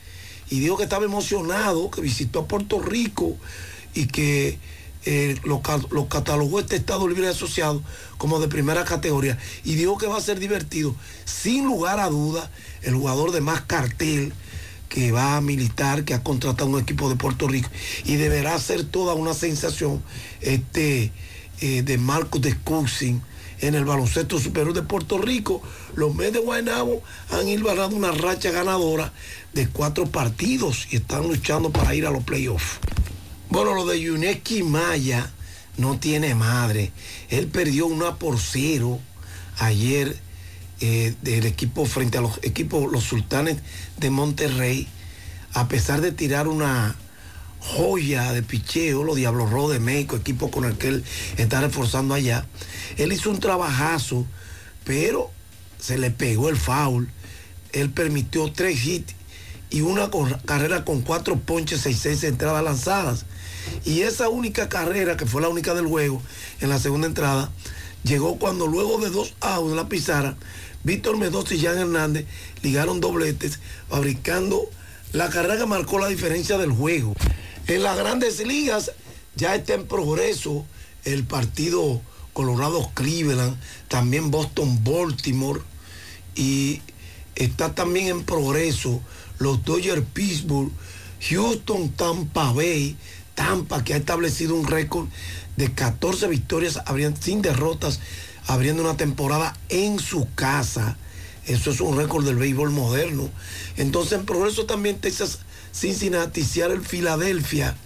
y dijo que estaba emocionado, que visitó a Puerto Rico y que eh, lo catalogó este Estado Libre Asociado como de primera categoría y dijo que va a ser divertido. Sin lugar a duda, el jugador de más cartel que va a militar, que ha contratado un equipo de Puerto Rico y deberá ser toda una sensación este eh, de Marcos de Cousin en el baloncesto superior de Puerto Rico. Los Mets de Guaynabo han hilvanado una racha ganadora de cuatro partidos y están luchando para ir a los playoffs. Bueno, lo de Yuneski Maya no tiene madre. Él perdió una por cero ayer eh, del equipo frente a los equipos, los sultanes de Monterrey, a pesar de tirar una joya de picheo, los Diablos Rojos de México, equipo con el que él está reforzando allá. Él hizo un trabajazo, pero se le pegó el foul. Él permitió tres hits y una carrera con cuatro ponches, seis, seis entradas lanzadas. Y esa única carrera, que fue la única del juego, en la segunda entrada, llegó cuando luego de dos outs en la pizarra, Víctor Mendoza y Jan Hernández ligaron dobletes, fabricando la carrera que marcó la diferencia del juego. En las grandes ligas ya está en progreso el partido Colorado-Cleveland, también Boston-Baltimore y está también en progreso los Dodgers Pittsburgh, Houston Tampa Bay, Tampa que ha establecido un récord de 14 victorias sin derrotas, abriendo una temporada en su casa. Eso es un récord del béisbol moderno. Entonces en progreso también Texas, Cincinnati, Seattle, Filadelfia.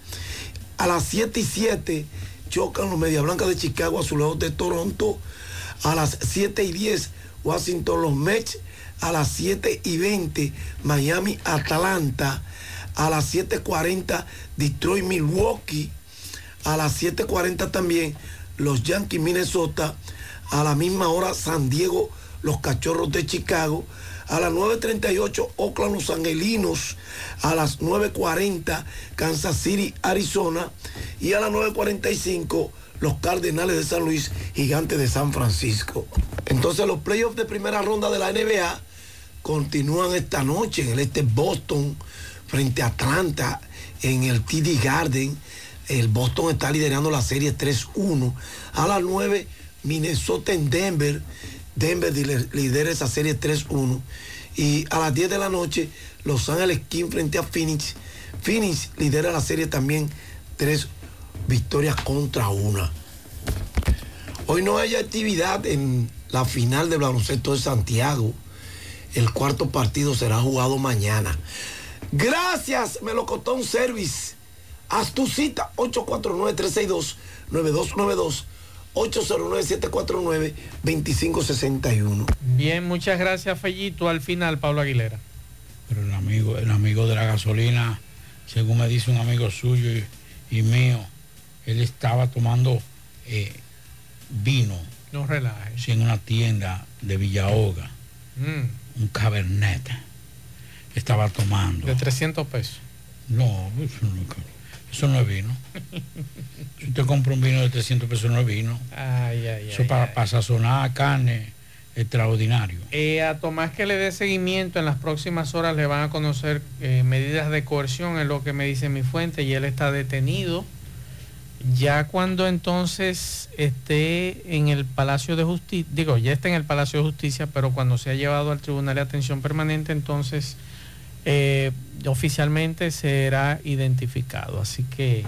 A las 7 y 7 chocan los Media Blancas de Chicago, Azulejos de Toronto. A las 7 y 10 Washington, los Mets. A las 7 y 20 Miami, Atlanta. A las 7.40 Detroit, Milwaukee. A las 7.40 también los Yankees, Minnesota. A la misma hora San Diego, los Cachorros de Chicago. A las 9.38 Oakland, los Angelinos. A las 9.40 Kansas City, Arizona. Y a las 9.45 los Cardenales de San Luis, Gigantes de San Francisco. Entonces los playoffs de primera ronda de la NBA continúan esta noche en el este Boston frente a Atlanta en el TD Garden. El Boston está liderando la serie 3-1. A las 9, Minnesota en Denver. Denver lider- lidera esa serie 3-1. Y a las 10 de la noche, Los Ángeles Kings frente a Phoenix. Phoenix lidera la serie también 3 victorias contra una. Hoy no hay actividad en la final del baloncesto de Santiago. El cuarto partido será jugado mañana. Gracias, Melocotón Service. Haz tu cita 849-362-9292. 809-749-2561. Bien, muchas gracias, Fellito. Al final, Pablo Aguilera. Pero el amigo, el amigo de la gasolina, según me dice un amigo suyo y, y mío, él estaba tomando eh, vino No relajes. sí, en una tienda de Villahoga, Mm, un cabernet. Estaba tomando. de 300 pesos. No, eso no, eso no es vino. si usted compra un vino de 300 pesos, no es vino. Ay, ay, Eso ay, para, para sazonar carne extraordinario. Eh, a Tomás que le dé seguimiento en las próximas horas le van a conocer eh, medidas de coerción, es lo que me dice mi fuente, y él está detenido. Ya cuando entonces esté en el Palacio de Justicia, digo, ya está en el Palacio de Justicia, pero cuando se ha llevado al Tribunal de Atención Permanente, entonces eh, oficialmente será identificado. Así que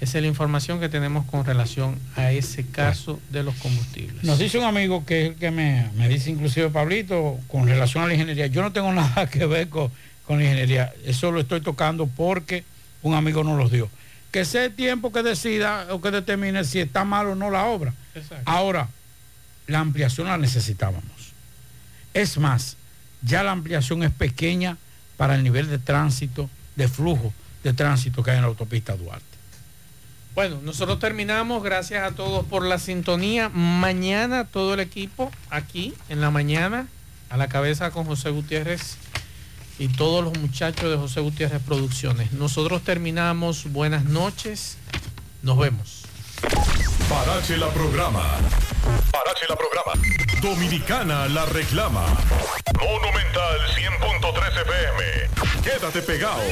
esa es la información que tenemos con relación a ese caso de los combustibles. Nos dice un amigo que es el que me, me dice inclusive Pablito con relación a la ingeniería. Yo no tengo nada que ver con, con la ingeniería. Eso lo estoy tocando porque un amigo nos los dio. Que sea el tiempo que decida o que determine si está mal o no la obra. Exacto. Ahora, la ampliación la necesitábamos. Es más, ya la ampliación es pequeña para el nivel de tránsito, de flujo de tránsito que hay en la autopista Duarte. Bueno, nosotros terminamos. Gracias a todos por la sintonía. Mañana todo el equipo aquí en la mañana a la cabeza con José Gutiérrez y todos los muchachos de José Gutiérrez Producciones. Nosotros terminamos. Buenas noches. Nos vemos. Parache la programa. Parache la programa. Dominicana la reclama. Monumental 100.13 FM. Quédate pegado.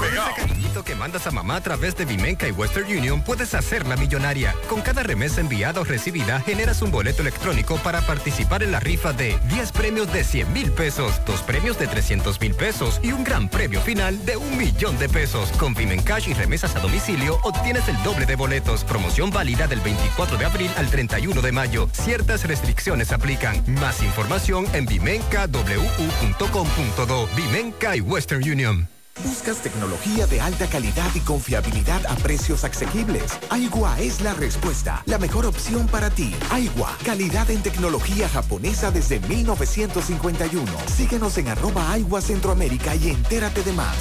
Pegado. Ese cariñito que mandas a mamá a través de Vimenca y Western Union puedes hacerla millonaria. Con cada remesa enviada o recibida generas un boleto electrónico para participar en la rifa de 10 premios de 100 mil pesos, dos premios de 300 mil pesos y un gran premio final de un millón de pesos. Con Vimencash y remesas a domicilio obtienes el doble de boletos. Promoción válida del 24 de abril al 31 de mayo. Ciertas restricciones aplican. Más información en vimencawu.com.do. Vimenca y Western Union. ¿Buscas tecnología de alta calidad y confiabilidad a precios asequibles? Aigua es la respuesta, la mejor opción para ti. Aigua, calidad en tecnología japonesa desde 1951. Síguenos en arroba Aigua Centroamérica y entérate de más.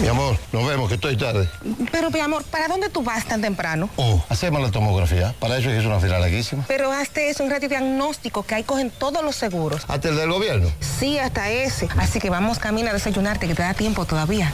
Mi amor, nos vemos, que estoy tarde. Pero, mi amor, ¿para dónde tú vas tan temprano? Oh, hacemos la tomografía. Para eso es una fila larguísima. Pero hazte es un radiodiagnóstico que ahí cogen todos los seguros. ¿Hasta el del gobierno? Sí, hasta ese. Así que vamos camino a desayunarte, que te da tiempo todavía.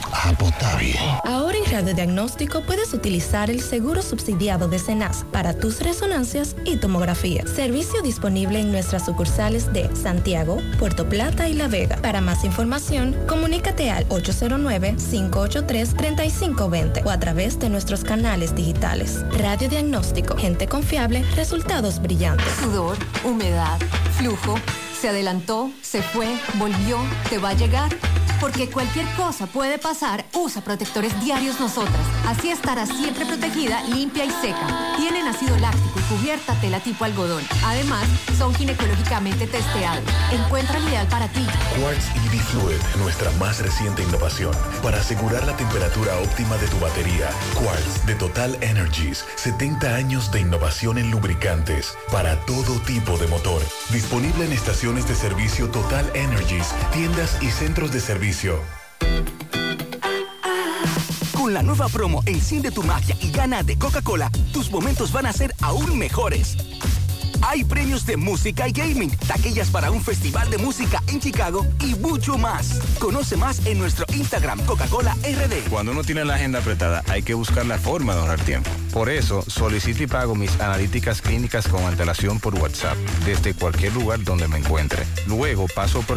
Bien. Ahora en radiodiagnóstico puedes utilizar el seguro subsidiado de CENAS para tus resonancias y tomografías. Servicio disponible en nuestras sucursales de Santiago, Puerto Plata y La Vega. Para más información, comunícate al 809-583-3520 o a través de nuestros canales digitales. Radiodiagnóstico, gente confiable, resultados brillantes. Sudor, humedad, flujo. Se adelantó, se fue, volvió, te va a llegar. Porque cualquier cosa puede pasar, usa protectores diarios nosotras. Así estarás siempre protegida, limpia y seca. Tienen ácido láctico y cubierta tela tipo algodón. Además, son ginecológicamente testeados. Encuentra el ideal para ti. Quartz EV Fluid, nuestra más reciente innovación. Para asegurar la temperatura óptima de tu batería. Quartz de Total Energies. 70 años de innovación en lubricantes. Para todo tipo de motor. Disponible en de servicio Total Energies, tiendas y centros de servicio. Con la nueva promo Enciende tu magia y gana de Coca-Cola, tus momentos van a ser aún mejores. Hay premios de música y gaming, taquillas para un festival de música en Chicago y mucho más. Conoce más en nuestro Instagram Coca-Cola RD. Cuando uno tiene la agenda apretada, hay que buscar la forma de ahorrar tiempo. Por eso, solicito y pago mis analíticas clínicas con antelación por WhatsApp, desde cualquier lugar donde me encuentre. Luego paso por el